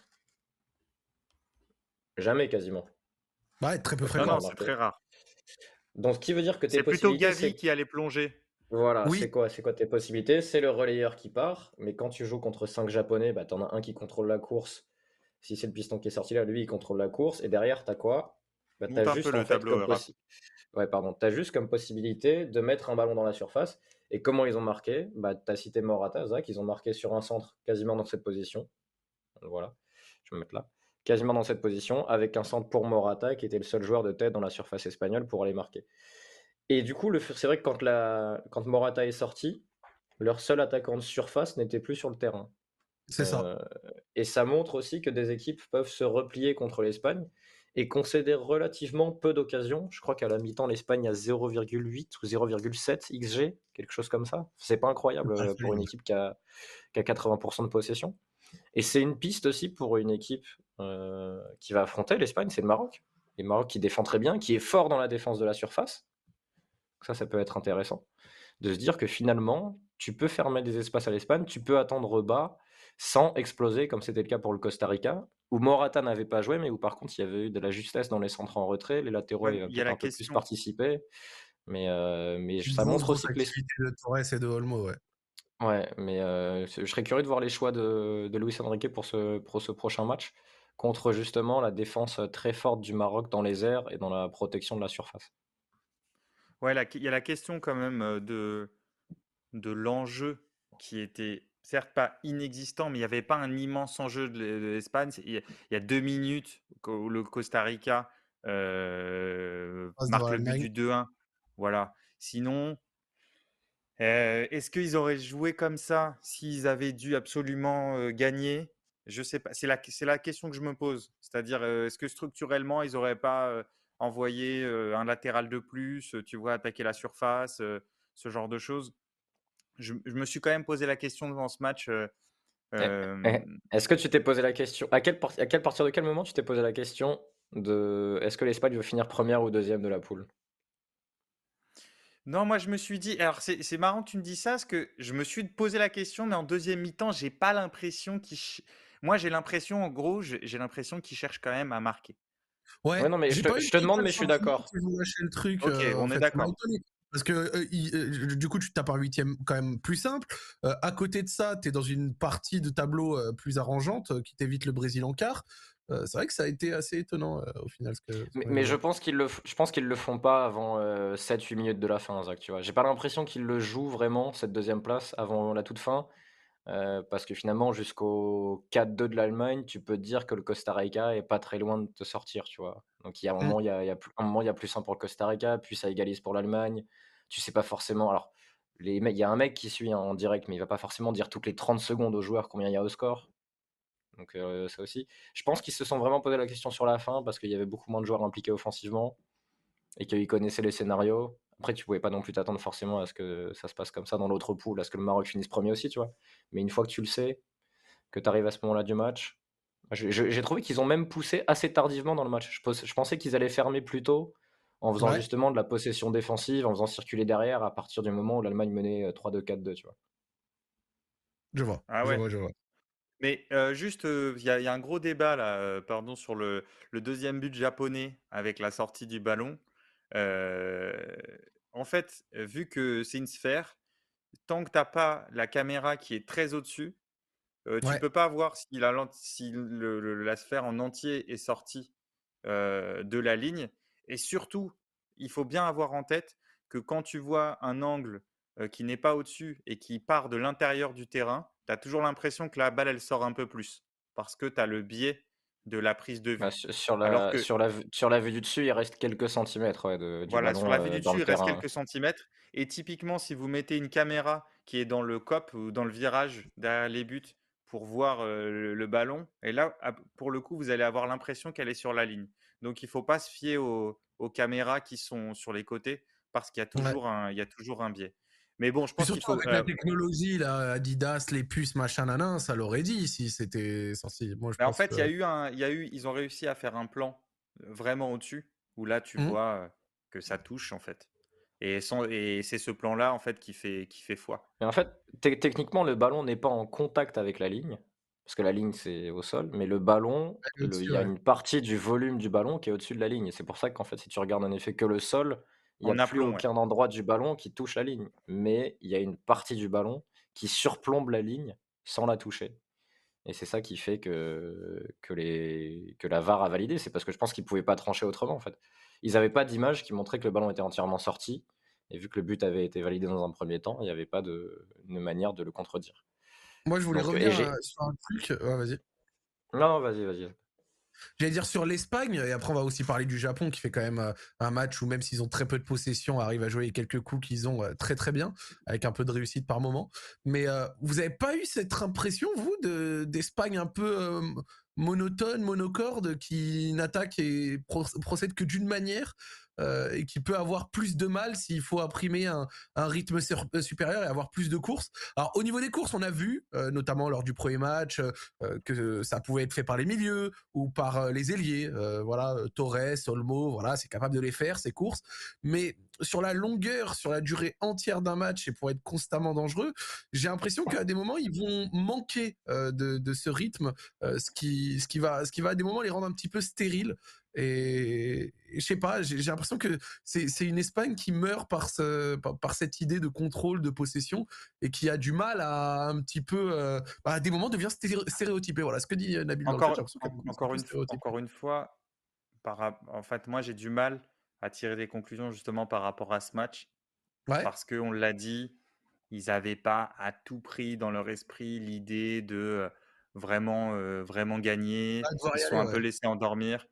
C: Jamais quasiment.
A: Ouais, très peu fréquent.
B: Non, c'est très rare.
C: Donc, ce qui veut dire que
B: c'est plutôt Gavi qui allait plonger.
C: Voilà, c'est quoi, c'est quoi tes possibilités? C'est le relayeur qui part, mais quand tu joues contre 5 japonais, bah, t'en as un qui contrôle la course. Si c'est le piston qui est sorti là, lui, il contrôle la course. Et derrière, t'as quoi? Bah, t'as juste, en fait, comme ouais, pardon. T'as juste comme possibilité de mettre un ballon dans la surface. Et comment ils ont marqué? Bah, t'as cité Morata, Zach, ils ont marqué sur un centre quasiment dans cette position. Voilà, je vais me mettre là. Quasiment dans cette position, avec un centre pour Morata, qui était le seul joueur de tête dans la surface espagnole pour aller marquer. Et du coup, c'est vrai que quand, la, quand Morata est sorti, leur seul attaquant de surface n'était plus sur le terrain.
A: C'est ça.
C: Euh, et ça montre aussi que des équipes peuvent se replier contre l'Espagne et concéder relativement peu d'occasions. Je crois qu'à la mi-temps, l'Espagne a 0,8 ou 0,7 XG, quelque chose comme ça. C'est pas incroyable euh, pour une équipe qui a, qui a 80% de possession. Et c'est une piste aussi pour une équipe euh, qui va affronter l'Espagne, c'est le Maroc. Le Maroc qui défend très bien, qui est fort dans la défense de la surface, ça, ça peut être intéressant. De se dire que finalement, tu peux fermer des espaces à l'Espagne, tu peux attendre bas sans exploser, comme c'était le cas pour le Costa Rica, où Morata n'avait pas joué, mais où par contre il y avait eu de la justesse dans les centres en retrait, les latéraux avaient un peu plus participé. Mais, euh, mais ça montre aussi que les.
A: de Torres et de Olmo, ouais.
C: Ouais, mais euh, je serais curieux de voir les choix de, de Luis Enrique pour ce, pour ce prochain match, contre justement la défense très forte du Maroc dans les airs et dans la protection de la surface.
B: Ouais, il y a la question quand même de, de l'enjeu qui était certes pas inexistant, mais il n'y avait pas un immense enjeu de l'Espagne. Il y a deux minutes où le Costa Rica marque le but du 2-1. Voilà. Sinon, est-ce qu'ils auraient joué comme ça s'ils avaient dû absolument gagner? Je sais pas. C'est la, la question que je me pose. C'est-à-dire, est-ce que structurellement, ils n'auraient pas envoyer un latéral de plus, tu vois, attaquer la surface, ce genre de choses. Je, me suis quand même posé la question devant ce match. Eh,
C: eh, est-ce que tu t'es posé la question à quel, à quel partir de quel moment tu t'es posé la question de est-ce que l'Espagne veut finir première ou deuxième de la poule?
B: Non, moi je me suis dit, alors c'est marrant que tu me dis ça, parce que je me suis posé la question, mais en deuxième mi-temps, j'ai pas l'impression qu'il. Moi j'ai l'impression, en gros, j'ai l'impression qu'il cherche quand même à marquer.
C: Ouais, non, mais je te, demande, mais je suis d'accord.
A: le truc.
B: Ok, euh, on est d'accord.
A: Parce que euh, euh, du coup, tu tapes un huitième quand même plus simple. à côté de ça, tu es dans une partie de tableau plus arrangeante qui t'évite le Brésil en quart. c'est vrai que ça a été assez étonnant au final.
C: mais, je pense qu'ils le, je pense qu'ils le font pas avant 7-8 minutes de la fin, Zach. Tu vois, j'ai pas l'impression qu'ils le jouent vraiment cette deuxième place avant la toute fin. Parce que finalement, jusqu'au 4-2 de l'Allemagne, tu peux te dire que le Costa Rica est pas très loin de te sortir, tu vois. Donc il y a un moment, il y a, il y a un moment, il y a plus 1 pour le Costa Rica, puis ça égalise pour l'Allemagne. Tu sais pas forcément. Alors, les il y a un mec qui suit en direct, mais il va pas forcément dire toutes les 30 secondes aux joueurs combien il y a au score. Donc ça aussi. Je pense qu'ils se sont vraiment posé la question sur la fin parce qu'il y avait beaucoup moins de joueurs impliqués offensivement et qu'ils connaissaient les scénarios. Après, tu pouvais pas non plus t'attendre forcément à ce que ça se passe comme ça dans l'autre poule, à ce que le Maroc finisse premier aussi, tu vois. Mais une fois que tu le sais, que tu arrives à ce moment-là du match, j'ai trouvé qu'ils ont même poussé assez tardivement dans le match. Je, pensais qu'ils allaient fermer plus tôt en faisant justement de la possession défensive, en faisant circuler derrière à partir du moment où l'Allemagne menait 3-2-4-2, tu vois.
A: Je vois.
B: Ah
A: ouais. Je vois, je vois.
B: Mais juste, il y a un gros débat là, pardon, sur le deuxième but japonais avec la sortie du ballon. En fait, vu que c'est une sphère, tant que tu as pas la caméra qui est très au-dessus, tu ne peux pas voir si la si le la sphère en entier est sortie, de la ligne et surtout, il faut bien avoir en tête que quand tu vois un angle, qui n'est pas au-dessus et qui part de l'intérieur du terrain, tu as toujours l'impression que la balle, elle sort un peu plus parce que tu as le biais de la prise de vue.
C: Bah, sur, la, sur, la, sur la vue du dessus, il reste quelques centimètres. de,
B: voilà, sur la vue du dessus, il reste quelques centimètres. Et typiquement, si vous mettez une caméra qui est dans le cop ou dans le virage derrière les buts pour voir le, ballon, et là, pour le coup, vous allez avoir l'impression qu'elle est sur la ligne. Donc, il ne faut pas se fier aux, caméras qui sont sur les côtés parce qu'il y, a toujours un, il y a toujours un biais. Mais bon, je pense qu'il faut.
A: Avec la technologie, là, Adidas, les puces, machin, nanan, ça l'aurait dit si c'était censé.
B: Moi, je en fait, il y a eu un, il y a eu, ils ont réussi à faire un plan vraiment au-dessus où là, tu mmh. vois que ça touche en fait. Et, et c'est ce plan-là en fait qui fait, qui fait foi.
C: Mais en fait, techniquement, le ballon n'est pas en contact avec la ligne parce que la ligne c'est au sol, mais le ballon, il y a une partie du volume du ballon qui est au-dessus de la ligne. Et c'est pour ça qu'en fait, si tu regardes en effet que le sol, il n'y a plus aucun endroit du ballon qui touche la ligne, mais il y a une partie du ballon qui surplombe la ligne sans la toucher. Et c'est ça qui fait que, que, les, que la VAR a validé. C'est parce que je pense qu'ils ne pouvaient pas trancher autrement, en fait. Ils n'avaient pas d'image qui montrait que le ballon était entièrement sorti. Et vu que le but avait été validé dans un premier temps, il n'y avait pas de, manière de le contredire.
A: Moi, je voulais revenir sur un truc. vas-y.
C: Non, vas-y, vas-y.
A: J'allais dire sur l'Espagne, et après on va aussi parler du Japon qui fait quand même euh, un match où même s'ils ont très peu de possession, arrivent à jouer quelques coups qu'ils ont euh, très très bien, avec un peu de réussite par moment. Mais euh, vous n'avez pas eu cette impression, vous, d'Espagne un peu monotone, monocorde, qui n'attaque et procède que d'une manière euh, et qui peut avoir plus de mal s'il faut imprimer un, rythme euh, supérieur et avoir plus de courses. Alors au niveau des courses, on a vu, euh, notamment lors du premier match, que ça pouvait être fait par les milieux ou par les ailiers. voilà, Torres, Olmo, voilà, c'est capable de les faire ces courses. Mais sur la longueur, sur la durée entière d'un match et pour être constamment dangereux, j'ai l'impression qu'à des moments ils vont manquer de, ce rythme, ce qui va, ce qui va à des moments les rendre un petit peu stériles. Et, je sais pas, j'ai l'impression que c'est une Espagne qui meurt par, ce, par, cette idée de contrôle, de possession, et qui a du mal à un petit peu, euh, bah, à des moments, devient stéréotypé. Voilà ce que dit euh, Nabil.
B: Encore, encore, une, encore une fois, par, en fait, moi j'ai du mal à tirer des conclusions justement par rapport à ce match. Parce qu'on l'a dit, ils n'avaient pas à tout prix dans leur esprit l'idée de euh, vraiment, vraiment gagner. Ils sont un peu laissés endormir.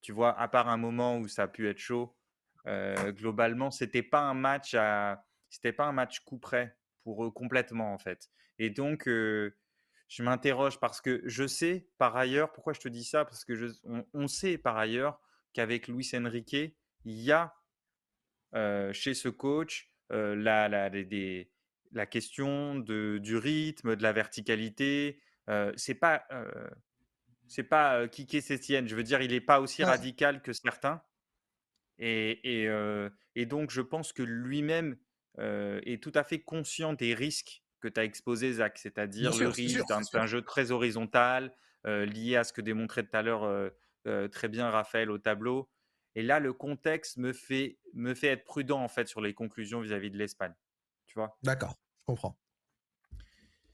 B: Tu vois, à part un moment où ça a pu être chaud, euh, globalement, c'était pas un match c'était pas un match coup près pour eux complètement en fait. Et donc, je m'interroge parce que je sais par ailleurs, pourquoi je te dis ça? Parce que on, sait par ailleurs qu'avec Luis Enrique, il y a chez ce coach la, la, la question de, du rythme, de la verticalité. c'est pas c'est pas Kike Sétienne. Je veux dire, il n'est pas aussi radical que certains. Et, et, donc, je pense que lui-même est tout à fait conscient des risques que tu as exposés, Zach, c'est-à-dire le risque d'un jeu très horizontal, lié à ce que démontrait tout à l'heure très bien Raphaël au tableau. Et là, le contexte me fait, me fait être prudent en fait sur les conclusions vis-à-vis de l'Espagne. Tu vois?
A: D'accord, je comprends.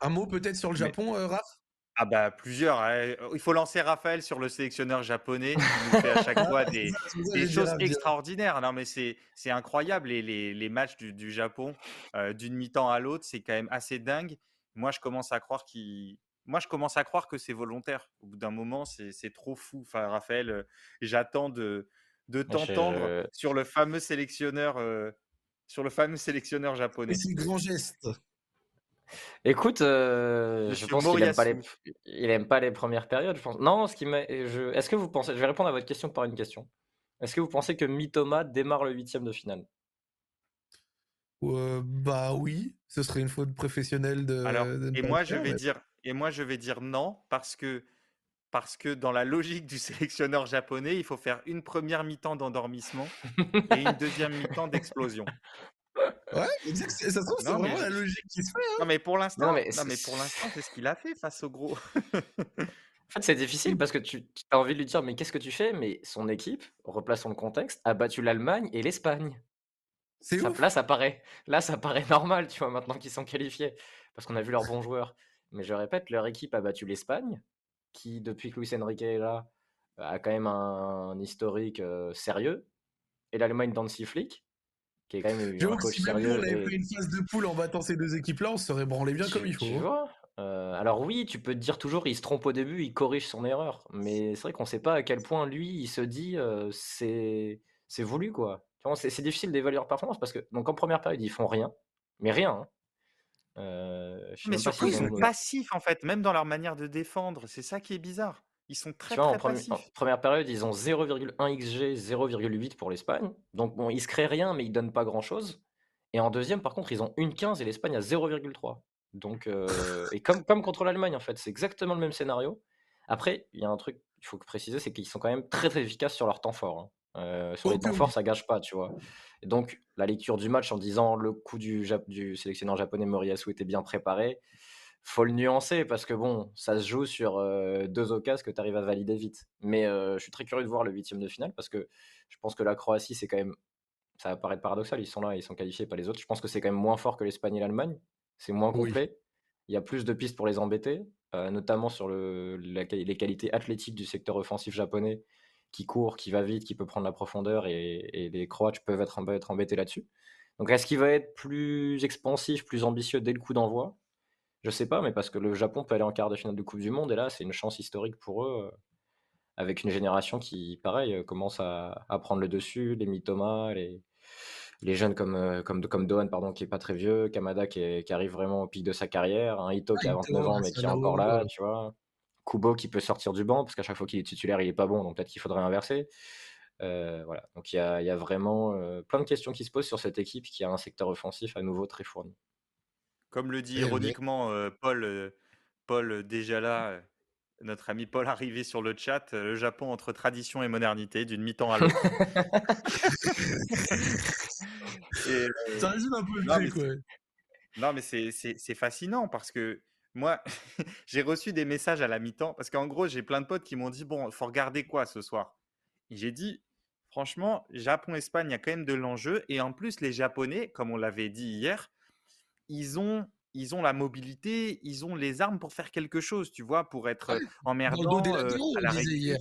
A: Un mot peut-être sur le Japon, Raph?
B: Ah bah plusieurs. Hein. Il faut lancer Raphaël sur le sélectionneur japonais qui nous fait à chaque fois des, des choses extraordinaires. Non mais c'est incroyable les, les, les, matchs du, du Japon euh, d'une mi-temps à l'autre, c'est quand même assez dingue. Moi je commence à croire qu'il moi, je commence à croire que c'est volontaire. Au bout d'un moment, c'est trop fou. Enfin, Raphaël, euh, j'attends de, de t'entendre sur le fameux sélectionneur, euh, sur le fameux sélectionneur japonais.
A: C'est grand geste.
C: Écoute, euh, je pense qu'il aime pas les, il aime pas les premières périodes. Je pense. Non, ce qui je... est-ce que vous pensez, je vais répondre à votre question par une question. Est-ce que vous pensez que Mitoma démarre le huitième de finale?
A: Bah oui, ce serait une faute professionnelle de.
B: Alors, et moi je vais dire, et moi je vais dire non parce que parce que dans la logique du sélectionneur japonais, il faut faire une première mi-temps d'endormissement et une deuxième mi-temps d'explosion.
A: Ouais, ça se trouve, c'est vraiment la logique qui se fait. Hein.
B: Non, mais pour l'instant, mais, pour l'instant, c'est ce qu'il a fait face au gros.
C: en fait, c'est difficile parce que tu, as envie de lui dire, mais qu'est-ce que tu fais? Mais son équipe, replaçons le contexte, a battu l'Allemagne et l'Espagne. C'est Là, ça paraît, là, ça paraît normal, tu vois, maintenant qu'ils sont qualifiés, parce qu'on a vu leurs bons joueurs. Mais je répète, leur équipe a battu l'Espagne, qui, depuis que Luis Enrique est là, a quand même un, historique euh, sérieux, et l'Allemagne d'Ansi Flick, qui est quand même
A: un coach si sérieux. on avait pris une phase de poule en battant ces deux équipes-là, on se serait branlé bien comme il faut. Tu
C: hein. vois euh, alors oui, tu peux te dire toujours, il se trompe au début, il corrige son erreur. Mais c'est vrai qu'on ne sait pas à quel point lui, il se dit, euh, c'est c'est voulu quoi. C'est difficile d'évaluer leur performance parce que donc en première période ils font rien, mais rien. Hein.
B: Euh, mais surtout ils sont passifs en fait, même dans leur manière de défendre. C'est ça qui est bizarre. Ils sont très, très en, passifs. en
C: première période, ils ont 0,1 XG, 0,8 pour l'Espagne. Donc bon, ils se créent rien, mais ils donnent pas grand-chose. Et en deuxième, par contre, ils ont une 15 et l'Espagne a 0,3. Donc, euh, et comme, comme contre l'Allemagne, en fait, c'est exactement le même scénario. Après, il y a un truc qu'il faut préciser, c'est qu'ils sont quand même très très efficaces sur leur temps fort. Hein. Euh, sur les temps forts, ça gâche pas, tu vois. Et donc, la lecture du match en disant le coup du, du sélectionneur japonais Moriyasu était bien préparé, faut le nuancer parce que bon, ça se joue sur deux occasions que tu arrives à valider vite. Mais je suis très curieux de voir le huitième de finale parce que je pense que la Croatie, c'est quand même. Ça va paraître paradoxal, ils sont là, ils sont qualifiés, pas les autres. Je pense que c'est quand même moins fort que l'Espagne et l'Allemagne. C'est moins complet. Il y a plus de pistes pour les embêter, notamment sur le, les qualités athlétiques du secteur offensif japonais qui court, qui va vite, qui peut prendre la profondeur et, les Croates peuvent être, être embêtés là-dessus. Donc est-ce qu'il va être plus expansif, plus ambitieux dès le coup d'envoi? Je sais pas, mais parce que le Japon peut aller en quart de finale de Coupe du Monde, et là, c'est une chance historique pour eux, euh, avec une génération qui, pareil, euh, commence à, prendre le dessus, les Mitoma, les, les jeunes comme, euh, comme, comme Dohan, pardon, qui est pas très vieux, Kamada qui, arrive vraiment au pic de sa carrière, un Ito qui a 29 ans, mais qui est encore là, tu vois. Kubo qui peut sortir du banc, parce qu'à chaque fois qu'il est titulaire, il est pas bon, donc peut-être qu'il faudrait inverser. voilà, donc il y a, y a, vraiment plein de questions qui se posent sur cette équipe qui a un secteur offensif à nouveau très fourni.
B: Comme le dit ironiquement Paul, Paul déjà là, notre ami Paul arrivé sur le chat, le Japon entre tradition et modernité, d'une mi-temps à l'autre.
A: Ça résume un peu le truc,
B: Non, mais c'est fascinant parce que moi, j'ai reçu des messages à la mi-temps parce qu'en gros, j'ai plein de potes qui m'ont dit Bon, il faut regarder quoi ce soir? J'ai dit Franchement, Japon-Espagne, il y a quand même de l'enjeu. Et en plus, les Japonais, comme on l'avait dit hier, ils ont ils ont la mobilité, ils ont les armes pour faire quelque chose, tu vois, pour être emmerdant à la hier.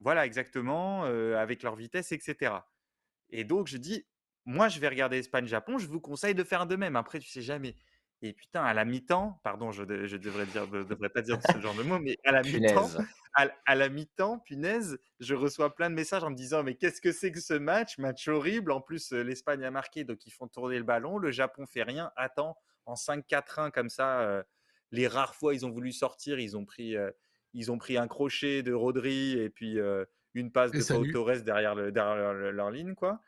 B: Voilà, exactement, avec leur vitesse, etc. Et donc, je dis, moi, je vais regarder Espagne-Japon, je vous conseille de faire de même. Après, tu sais jamais. Et putain, à la mi-temps, pardon, je, devrais dire, devrais pas dire ce genre de mots, mais à la mi-temps, à, la mi-temps, punaise, je reçois plein de messages en me disant mais qu'est-ce que c'est que ce match, match horrible. En plus, l'Espagne a marqué, donc ils font tourner le ballon. Le Japon fait rien. Attends, en 5-4-1 comme ça, les rares fois ils ont voulu sortir, ils ont pris, ils ont pris un crochet de Rodri et puis une passe de Pau Torres derrière, leur, ligne, quoi.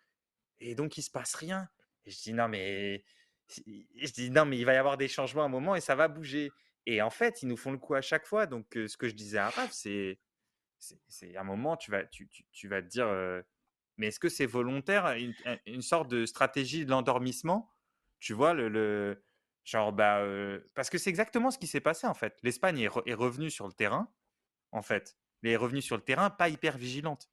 B: Et donc il se passe rien. Et je dis non mais je dis non mais il va y avoir des changements à un moment et ça va bouger. Et en fait, ils nous font le coup à chaque fois. Donc ce que je disais à Raph, c'est c'est un moment tu vas te dire mais est-ce que c'est volontaire une, sorte de stratégie de l'endormissement? Tu vois le, Genre, bah, parce que c'est exactement ce qui s'est passé en fait. L'Espagne est, revenue sur le terrain, en fait. Elle est revenue sur le terrain, pas hyper vigilante.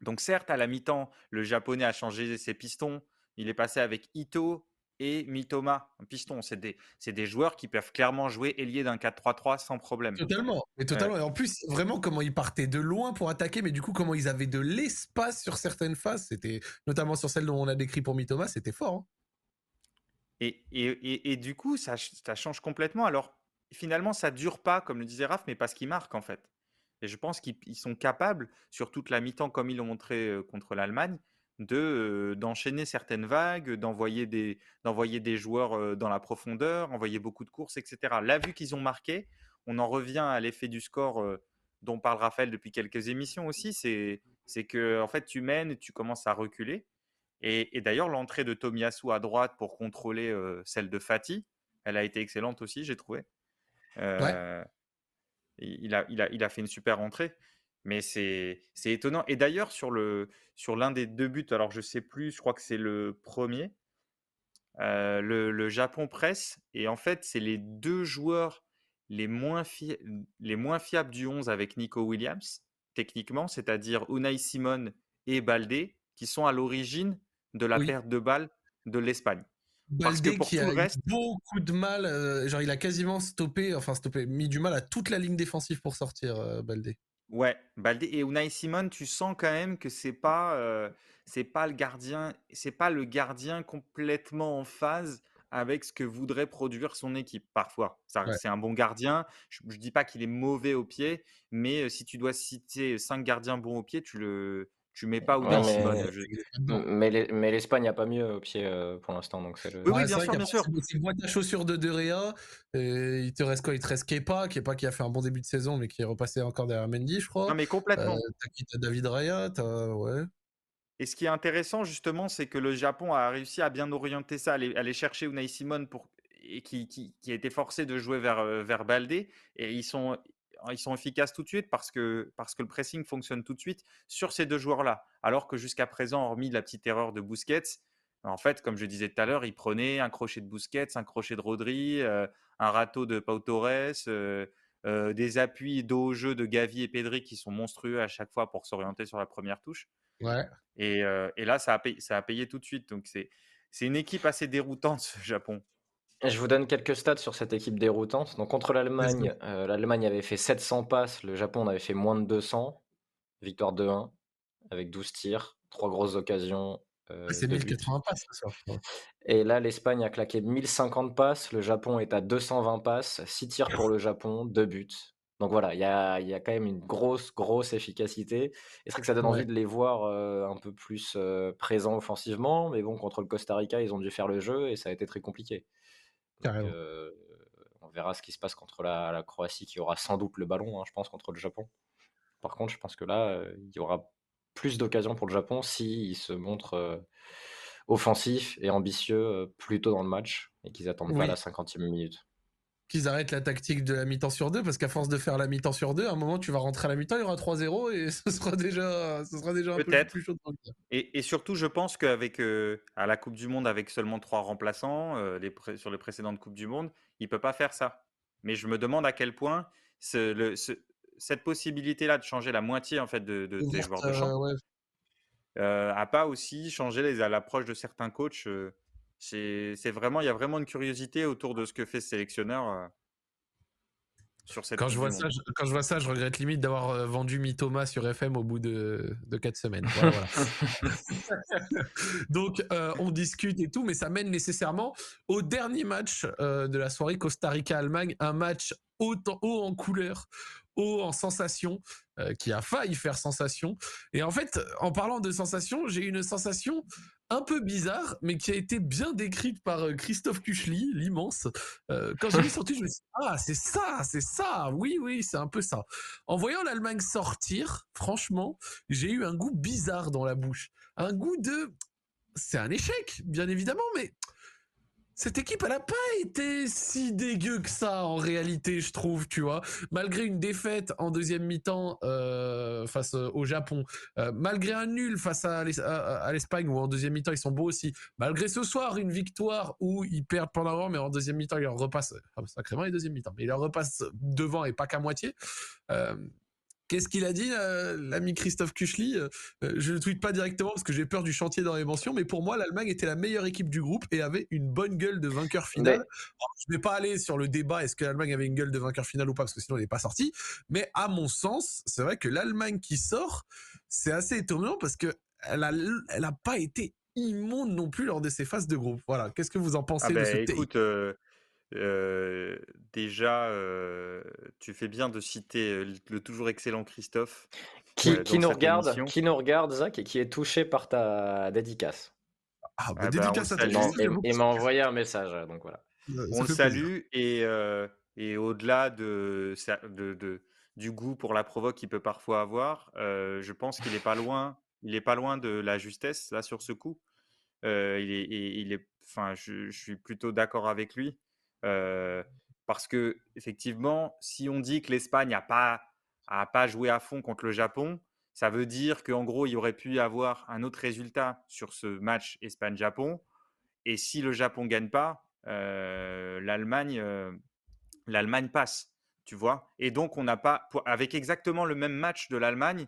B: Donc certes, à la mi-temps, le Japonais a changé ses pistons. Il est passé avec Ito et Mitoma, un piston. C'est des, des joueurs qui peuvent clairement jouer ailier d'un 4-3-3 sans problème.
A: Totalement. Et totalement. Et en plus, vraiment, comment ils partaient de loin pour attaquer, mais du coup, comment ils avaient de l'espace sur certaines phases, c'était notamment sur celle dont on a décrit pour Mitoma, c'était fort. Hein.
B: Et, et, et, du coup, ça, ça change complètement. Alors, finalement, ça dure pas, comme le disait Raph, mais parce qu'ils marquent, en fait. Et je pense qu'ils sont capables, sur toute la mi-temps, comme ils l'ont montré contre l'Allemagne, de d'enchaîner certaines vagues, d'envoyer des d'envoyer des joueurs dans la profondeur, envoyer beaucoup de courses, etc. Là, vu qu'ils ont marqué, on en revient à l'effet du score dont parle Raphaël depuis quelques émissions aussi. C'est c'est que en fait tu mènes, et tu commences à reculer. Et, d'ailleurs, l'entrée de Tomiyasu à droite pour contrôler celle de Fatih, elle a été excellente aussi, j'ai trouvé. il, a, il, a, il a fait une super entrée. Mais c'est étonnant. Et d'ailleurs, sur l'un sur des deux buts, alors je sais plus, je crois que c'est le premier, euh, le, le, Japon presse. Et en fait, c'est les deux joueurs les moins, les moins fiables du 11 avec Nico Williams, techniquement, c'est-à-dire Unai Simon et Baldé, qui sont à l'origine de la perte de balle de l'Espagne.
A: Baldé qui a eu beaucoup de mal, euh, genre il a quasiment stoppé, enfin stoppé, mis du mal à toute la ligne défensive pour sortir, euh, Baldé.
B: Ouais, Baldé et Unai Simon, tu sens quand même que c'est pas c'est pas le gardien, c'est pas le gardien complètement en phase avec ce que voudrait produire son équipe parfois. C'est un bon gardien. Je, ne dis pas qu'il est mauvais au pied, mais si tu dois citer cinq gardiens bons au pied, tu le tu mets pas Unai
C: Simon. Mais, mais l'Espagne n'a pas mieux au pied pour l'instant. Donc
B: le... Oui, oui, bien sûr, bien sûr.
A: C'est moi ta chaussure de De Réa. il te reste quoi? Il te reste Kepa, Kepa qui a fait un bon début de saison, mais qui est repassé encore derrière Mendy, je crois.
B: Non, mais complètement.
A: Euh, t'as quitté David Raya, ouais.
B: Et ce qui est intéressant, justement, c'est que le Japon a réussi à bien orienter ça, aller, aller chercher Unai Simon pour, et qui, qui, qui, a été forcé de jouer vers, vers Baldé. Et ils sont, ils sont efficaces tout de suite parce que, parce que le pressing fonctionne tout de suite sur ces deux joueurs-là. Alors que jusqu'à présent, hormis la petite erreur de Busquets, en fait, comme je disais tout à l'heure, ils prenaient un crochet de Busquets, un crochet de Rodri, euh, un râteau de Pau Torres, euh, euh, des appuis dos au jeu de Gavi et Pedri qui sont monstrueux à chaque fois pour s'orienter sur la première touche.
A: Ouais.
B: Et, et là, ça a, payé, ça a payé tout de suite. Donc, c'est une équipe assez déroutante, ce Japon.
C: Je vous donne quelques stats sur cette équipe déroutante. Donc contre l'Allemagne, euh, l'Allemagne avait fait 700 passes, le Japon en avait fait moins de 200. Victoire 2-1 avec 12 tirs, 3 grosses occasions.
A: Euh, c'est 1080 passes ça.
C: Et là, l'Espagne a claqué 1050 passes, le Japon est à 220 passes, 6 tirs pour le Japon, 2 buts. Donc voilà, il y a, y a, quand même une grosse, grosse efficacité. Et c'est vrai que ça donne envie de les voir euh, un peu plus présents offensivement? Mais bon, contre le Costa Rica, ils ont dû faire le jeu et ça a été très compliqué. Euh, on verra ce qui se passe contre la, Croatie qui aura sans doute le ballon, hein, je pense, contre le Japon. Par contre, je pense que là, euh, il y aura plus d'occasions pour le Japon s'ils se montrent euh, offensifs et ambitieux plus tôt dans le match et qu'ils attendent pas la 50e minute
A: qu'ils arrêtent la tactique de la mi-temps sur deux, parce qu'à force de faire la mi-temps sur deux, à un moment, tu vas rentrer à la mi-temps, il y aura 3-0 et ce sera déjà, ce sera déjà un peu plus chaud.
B: Et, et, surtout, je pense qu'avec euh, à la Coupe du Monde, avec seulement trois remplaçants euh, les sur les précédentes Coupes du Monde, il peut pas faire ça. Mais je me demande à quel point ce, le, cette possibilité-là de changer la moitié en fait de, des joueurs de champ euh, a pas aussi changé les, à l'approche de certains coachs c'est vraiment, il y a vraiment une curiosité autour de ce que fait ce sélectionneur euh, sur cette.
A: Quand je vois ça, je, quand je vois ça, je regrette limite d'avoir euh, vendu Mitoma sur FM au bout de, de 4 semaines. Donc euh, on discute et tout, mais ça mène nécessairement au dernier match de la soirée Costa Rica-Allemagne, un match haut en couleur, haut en sensation, qui a failli faire sensation. Et en fait, en parlant de sensation, j'ai une sensation un peu bizarre, mais qui a été bien décrite par euh, Christophe Kuchli, l'immense. Euh, quand j'ai vu sortir, je me suis dit, ah, c'est ça, c'est ça, oui, oui, c'est un peu ça. En voyant l'Allemagne sortir, franchement, j'ai eu un goût bizarre dans la bouche. Un goût de... C'est un échec, bien évidemment, mais cette équipe, elle a pas été si dégueu que ça en réalité, je trouve, tu vois. Malgré une défaite en deuxième mi-temps euh, face au Japon, euh, malgré un nul face à l'Espagne où en deuxième mi-temps ils sont beaux aussi, malgré ce soir une victoire où ils perdent pendant l'avant, mais en deuxième mi-temps ils leur repassent ah, sacrément les deuxième mi-temps, mais ils leur repassent devant et pas qu'à moitié. Euh, Qu'est-ce qu'il a dit, euh, l'ami Christophe Kuchli euh, euh, Je ne tweete pas directement parce que j'ai peur du chantier dans les mentions, mais pour moi, l'Allemagne était la meilleure équipe du groupe et avait une bonne gueule de vainqueur final. je ne vais pas aller sur le débat est-ce que l'Allemagne avait une gueule de vainqueur final ou pas, parce que sinon elle n'est pas sortie. Mais à mon sens, c'est vrai que l'Allemagne qui sort, c'est assez étonnant parce que elle a, elle a pas été immonde non plus lors de ces phases de groupe. Voilà. Qu'est-ce que vous en pensez
B: ah
A: de
B: ben,
A: ce
B: écoute, déjà, tu fais bien de citer le toujours excellent Christophe.
C: Qui, qui nous regarde, qui nous regarde, Zach, et qui est touché par ta dédicace.
A: Ah, bah, ah bah dédicace à ta
C: Et, m'a envoyé un message, donc voilà.
B: on le salue et, et au-delà de, de, de, du goût pour la provoque qu'il peut parfois avoir, je pense qu'il est pas loin. Il est pas loin de la justesse là sur ce coup. il est, il est, enfin, je, je suis plutôt d'accord avec lui parce que effectivement, si on dit que l'Espagne n'a pas, a pas joué à fond contre le Japon, ça veut dire qu'en gros, il y aurait pu y avoir un autre résultat sur ce match Espagne-Japon. Et si le Japon gagne pas, l'Allemagne, l'Allemagne passe, tu vois? Et donc, on n'a pas, avec exactement le même match de l'Allemagne,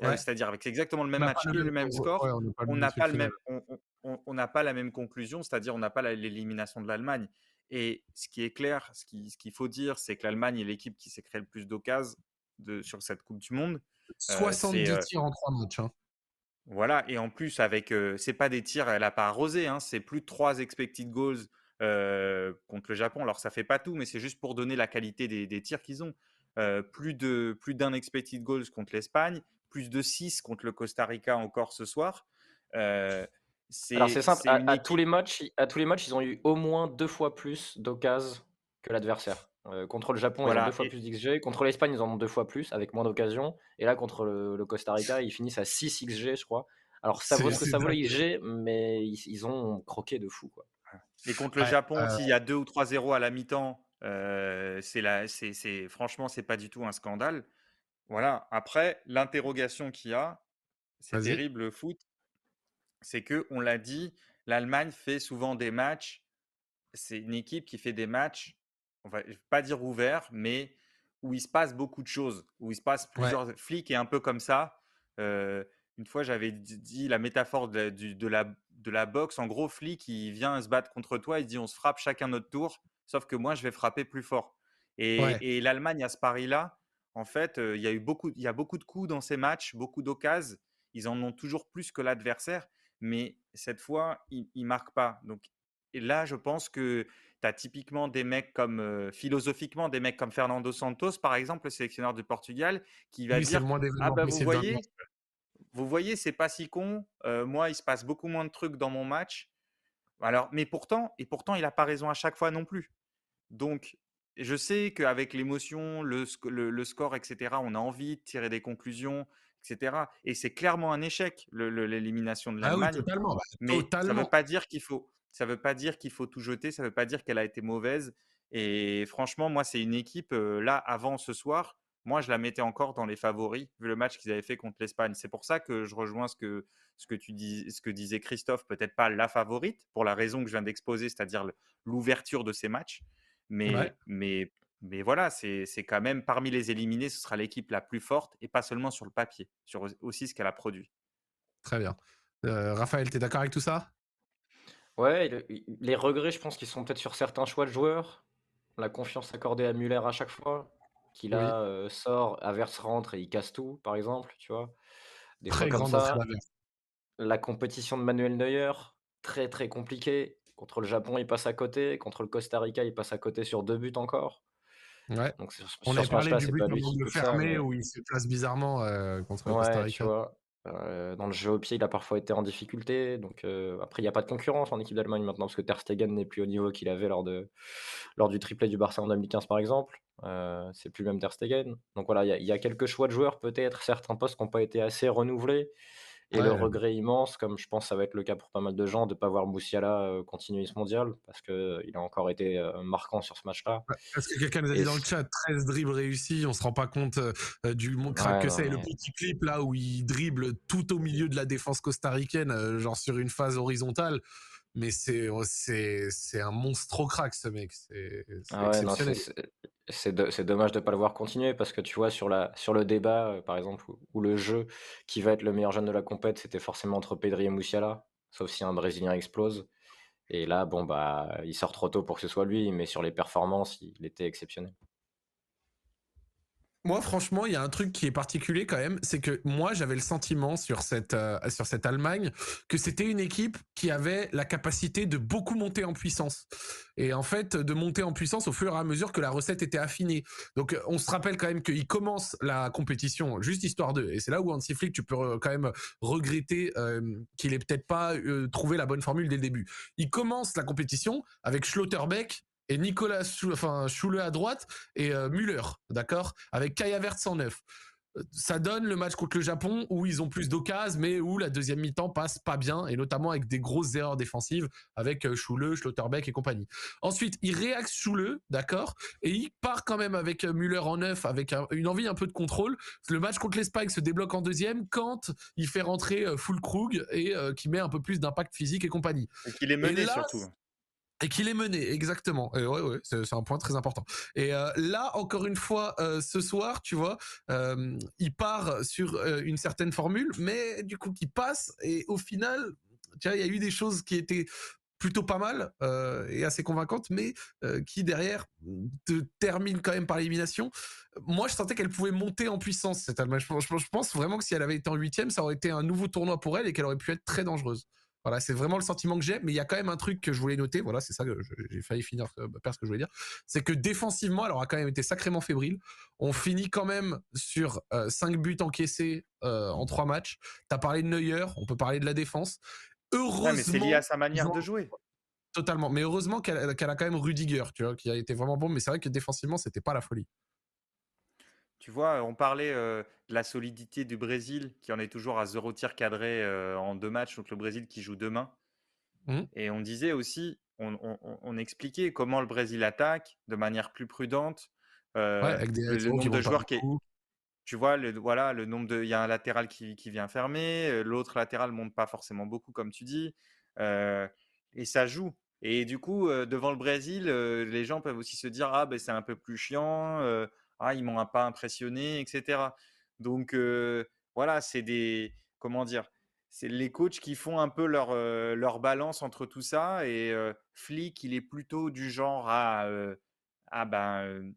B: c'est-à-dire avec exactement le même match et le même score, on n'a pas, le même, on n'a pas la même conclusion, c'est-à-dire on n'a pas l'élimination de l'Allemagne. Et ce qui est clair, ce qu'il ce faut dire, c'est que l'Allemagne est l'équipe qui s'est créé le plus d'occasions sur cette Coupe du Monde.
A: 70 euh, tirs en trois matchs. Hein.
B: Voilà, et en plus, avec, euh, c'est pas des tirs, elle n'a pas arrosé, hein, c'est plus de 3 expected goals euh, contre le Japon. Alors, ça fait pas tout, mais c'est juste pour donner la qualité des, des tirs qu'ils ont. plus de plus d'un expected goals contre l'Espagne, plus de 6 contre le Costa Rica encore ce soir.
C: Alors c'est simple, à, tous les matchs, à tous les matchs, ils ont eu au moins deux fois plus d'occasions que l'adversaire. Euh, contre le Japon, ils ont deux fois plus d'XG. Contre l'Espagne, ils en ont deux fois plus, avec moins d'occasions. Et là, contre le, Costa Rica, ils finissent à 6 XG, je crois. Alors ça vaut ce que ça vaut les XG, mais ils, ont croqué de fou. Quoi.
B: Et contre le Japon, euh s'il y a 2 ou 3-0 à la mi-temps, euh, c'est franchement, c'est pas du tout un scandale. Voilà. Après, l'interrogation qu'il y a, c'est terrible le foot, c'est que on l'a dit, l'Allemagne fait souvent des matchs. C'est une équipe qui fait des matchs, on va pas dire ouverts, mais où il se passe beaucoup de choses, où il se passe plusieurs. Flics et un peu comme ça. une fois, j'avais dit la métaphore de, la, de la boxe. En gros, flic, il vient se battre contre toi, il dit on se frappe chacun notre tour, sauf que moi, je vais frapper plus fort. Et, et l'Allemagne, à ce pari-là, en fait, il y a eu beaucoup, il y a beaucoup de coups dans ces matchs, beaucoup d'occasions. Ils en ont toujours plus que l'adversaire mais cette fois, il ne marque pas. Donc, et là, je pense que tu as typiquement des mecs comme, philosophiquement, des mecs comme Fernando Santos, par exemple, le sélectionneur du Portugal, qui va dire Ah ben, vous voyez, vous voyez, c'est pas si con. moi, il se passe beaucoup moins de trucs dans mon match. Alors, mais pourtant, et pourtant, il n'a pas raison à chaque fois non plus. Donc, je sais qu'avec l'émotion, le, le, score, etc., on a envie de tirer des conclusions etc. Et c'est clairement un échec, l'élimination de l'Allemagne.
A: Ah oui, totalement. Bah,
B: mais ça ne veut pas dire qu'il faut, ça veut pas dire qu'il faut tout jeter, ça ne veut pas dire qu'elle a été mauvaise. Et franchement, moi, c'est une équipe, là, avant ce soir, moi, je la mettais encore dans les favoris, vu le match qu'ils avaient fait contre l'Espagne. C'est pour ça que je rejoins ce que, ce que, tu dis, ce que disait Christophe, peut-être pas la favorite, pour la raison que je viens d'exposer, c'est-à-dire l'ouverture de ces matchs. Mais, mais mais voilà, c'est quand même parmi les éliminés, ce sera l'équipe la plus forte et pas seulement sur le papier, sur aussi ce qu'elle a produit.
A: Très bien. Euh, Raphaël, tu es d'accord avec tout ça?
C: Ouais, les regrets, je pense qu'ils sont peut-être sur certains choix de joueurs. La confiance accordée à Muller à chaque fois, qui là euh, sort, Averse rentre et il casse tout, par exemple, tu vois?
A: Des très comme ça.
C: La compétition de Manuel Neuer, très très compliquée. Contre le Japon, il passe à côté. Contre le Costa Rica, il passe à côté sur deux buts encore.
A: Ouais. Donc, on a parlé du but de fermé où il se place bizarrement euh, contre Costa Rica. Tu vois,
C: euh, dans le jeu au pied, il a parfois été en difficulté. Donc euh, après, il n'y a pas de concurrence en équipe d'Allemagne maintenant parce que Ter Stegen n'est plus au niveau qu'il avait lors, de, lors du triplé du Barça en 2015 par exemple. c'est plus le même Ter Stegen. Donc voilà, il y, y, a quelques choix de joueurs peut-être, certains postes qui n'ont pas été assez renouvelés. Et le regret immense, comme je pense que ça va être le cas pour pas mal de gens, de ne pas voir Moussiala continuer ce mondial, parce qu'il a encore été marquant sur ce match-là.
A: Parce que quelqu'un nous a dit dans le chat, 13 dribbles réussis, on se rend pas compte du crack que c'est. Le petit clip là où il dribble tout au milieu de la défense costaricaine, genre sur une phase horizontale. Mais c'est, oh, c'est, c'est un monstre au crack, ce mec.
C: Ah c'est dommage de ne pas le voir continuer parce que tu vois, sur, la, sur le débat, euh, par exemple, où, le jeu qui va être le meilleur jeune de la compète, c'était forcément entre Pedri et Moussiala, sauf si un Brésilien explose. Et là, bon, bah, il sort trop tôt pour que ce soit lui, mais sur les performances, il était exceptionnel.
A: Moi, franchement, il y a un truc qui est particulier quand même, c'est que moi, j'avais le sentiment sur cette, euh, sur cette Allemagne que c'était une équipe qui avait la capacité de beaucoup monter en puissance. Et en fait, de monter en puissance au fur et à mesure que la recette était affinée. Donc, euh, on se rappelle quand même qu'il commence la compétition juste histoire d'eux. Et c'est là où Hansi Flick, tu peux euh, quand même regretter qu'il ait peut-être pas trouvé la bonne formule dès le début. Il commence la compétition avec Schlotterbeck et Nicolas enfin, Schule à droite et euh, Müller, d'accord Avec Kaya Verts en neuf. Euh, ça donne le match contre le Japon où ils ont plus d'occasions, mais où la deuxième mi-temps passe pas bien, et notamment avec des grosses erreurs défensives avec euh, Schule, Schlotterbeck et compagnie. Ensuite, il réaxe Schule, d'accord Et il part quand même avec Müller en neuf, avec une envie un peu de contrôle. Le match contre l'Espagne se débloque en deuxième quand il fait rentrer Fulkrug et qui met un peu plus d'impact physique et compagnie.
B: Et qu'il est mené surtout.
A: Et qu'il est mené, exactement. Et c'est un point très important. Et euh, là, encore une fois, euh, ce soir, tu vois, euh, il part sur une certaine formule, mais du coup, qui passe. Et au final, tu il y a eu des choses qui étaient plutôt pas mal et assez convaincantes, mais qui derrière te terminent quand même par l'élimination. Moi, je sentais qu'elle pouvait monter en puissance cette Allemagne. Je, je, pense vraiment que si elle avait été en huitième, ça aurait été un nouveau tournoi pour elle et qu'elle aurait pu être très dangereuse. Voilà, c'est vraiment le sentiment que j'ai. Mais il y a quand même un truc que je voulais noter. Voilà, c'est ça que j'ai failli finir euh, par ce que je voulais dire. C'est que défensivement, elle aura quand même été sacrément fébrile. On finit quand même sur 5 euh, buts encaissés euh, en 3 matchs. Tu as parlé de Neuer, on peut parler de la défense. Heureusement. mais
B: c'est lié à sa manière de jouer.
A: Totalement. Mais heureusement qu'elle a quand même Rudiger, tu vois, qui a été vraiment bon. Mais c'est vrai que défensivement, c'était pas la folie.
B: Tu vois, on parlait de la solidité du Brésil, qui en est toujours à zéro tir cadré en deux matchs, donc le Brésil qui joue demain. Mmh. Et on disait aussi, on, expliquait comment le Brésil attaque de manière plus prudente. avec des le, nombre de joueurs qui Tu vois, le, voilà, le nombre de. Il y a un latéral qui, vient fermer, l'autre latéral monte pas forcément beaucoup, comme tu dis. et ça joue. Et du coup, devant le Brésil, les gens peuvent aussi se dire Ah, ben c'est un peu plus chiant ah, ils m'ont pas impressionné, etc. Donc voilà, c'est des comment dire, c'est les coachs qui font un peu leur, leur balance entre tout ça. Et Flick, il est plutôt du genre à, ben,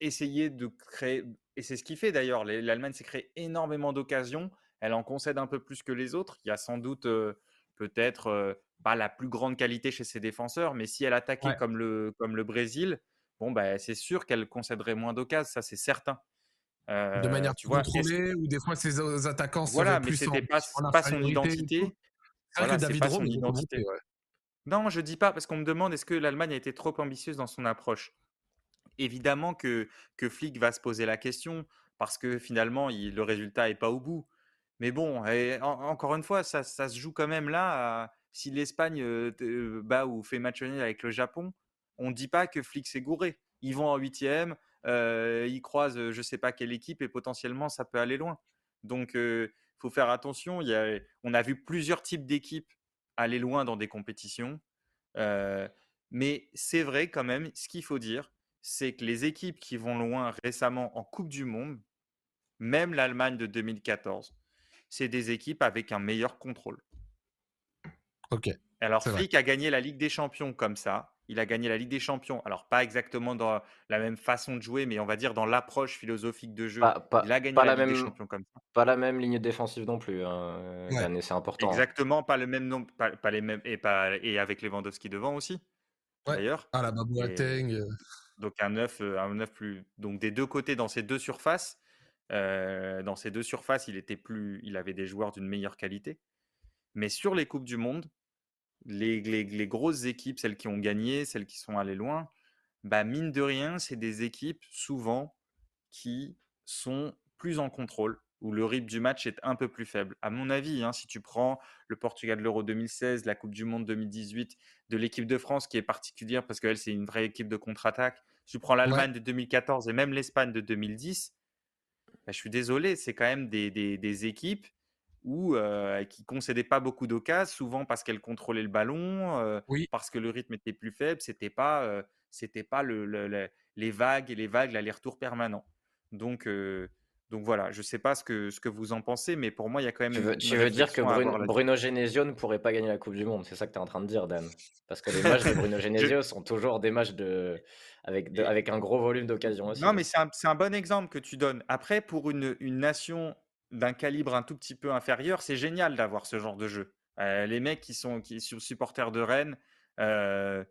B: essayer de créer. Et c'est ce qu'il fait d'ailleurs. L'Allemagne s'est créé énormément d'occasions. Elle en concède un peu plus que les autres. Il y a sans doute peut-être pas la plus grande qualité chez ses défenseurs, mais si elle attaquait comme, le, comme le Brésil, bon, bah, c'est sûr qu'elle concéderait moins d'occasions, ça c'est certain.
A: de manière tu vois, contrôlée, ou des fois ses attaquants
B: voilà, mais c'était pas, pas son identité. Voilà, c'est pas son identité. Non, je dis pas parce qu'on me demande est-ce que l'Allemagne a été trop ambitieuse dans son approche? Évidemment que, que Flick va se poser la question parce que finalement il, le résultat est pas au bout. Mais bon, encore une fois, ça, ça, se joue quand même là. si l'Espagne bat ou fait match nul avec le Japon, on ne dit pas que Flick s'est gouré. Ils vont en huitième, euh, ils croisent je ne sais pas quelle équipe et potentiellement ça peut aller loin. Donc il euh, faut faire attention. Il on a vu plusieurs types d'équipes aller loin dans des compétitions. Euh, mais c'est vrai quand même, ce qu'il faut dire, c'est que les équipes qui vont loin récemment en Coupe du Monde, même l'Allemagne de 2014, c'est des équipes avec un meilleur contrôle.
A: Ok.
B: Alors Flick a gagné la Ligue des Champions comme ça il a gagné la Ligue des Champions. Alors, pas exactement dans la même façon de jouer, mais on va dire dans l'approche philosophique de jeu. il a gagné la, Ligue des Champions comme ça.
C: Pas la même ligne défensive non plus. Hein, c'est important.
B: Hein. Exactement, pas le même nombre, pas, les mêmes, et, pas, et avec Lewandowski devant aussi. D'ailleurs.
A: Ah, la euh.
B: Donc, un 9, euh, un 9 plus. Donc, des deux côtés, dans ces deux surfaces, euh, dans ces deux surfaces, il, était plus, il avait des joueurs d'une meilleure qualité. Mais sur les Coupes du Monde, les, grosses équipes, celles qui ont gagné, celles qui sont allées loin, bah mine de rien, c'est des équipes souvent qui sont plus en contrôle, où le rythme du match est un peu plus faible. À mon avis, hein, si tu prends le Portugal de l'Euro 2016, la Coupe du Monde 2018, de l'équipe de France qui est particulière parce qu'elle, c'est une vraie équipe de contre-attaque, si tu prends l'Allemagne de 2014 et même l'Espagne de 2010, bah, je suis désolé, c'est quand même des, des équipes ou qui concédait pas beaucoup d'occasions, souvent parce qu'elle contrôlait le ballon, parce que le rythme était plus faible. C'était pas, c'était pas le, les vagues et les vagues, l'aller-retour permanent. Donc, donc voilà, je sais pas ce que, ce que vous en pensez, mais pour moi, il y a quand même.
C: Tu veux, tu veux dire que Bruno, Genesio ne pourrait pas gagner la Coupe du Monde C'est ça que tu es en train de dire, Dan? Parce que les matchs de Bruno Genesio sont toujours des matchs de... Avec, avec un gros volume d'occasion aussi.
B: Non, mais c'est un, un, bon exemple que tu donnes. Après, pour une, une nation d'un calibre un tout petit peu inférieur, c'est génial d'avoir ce genre de jeu. Euh, les mecs qui sont, qui sont supporters de Rennes, euh,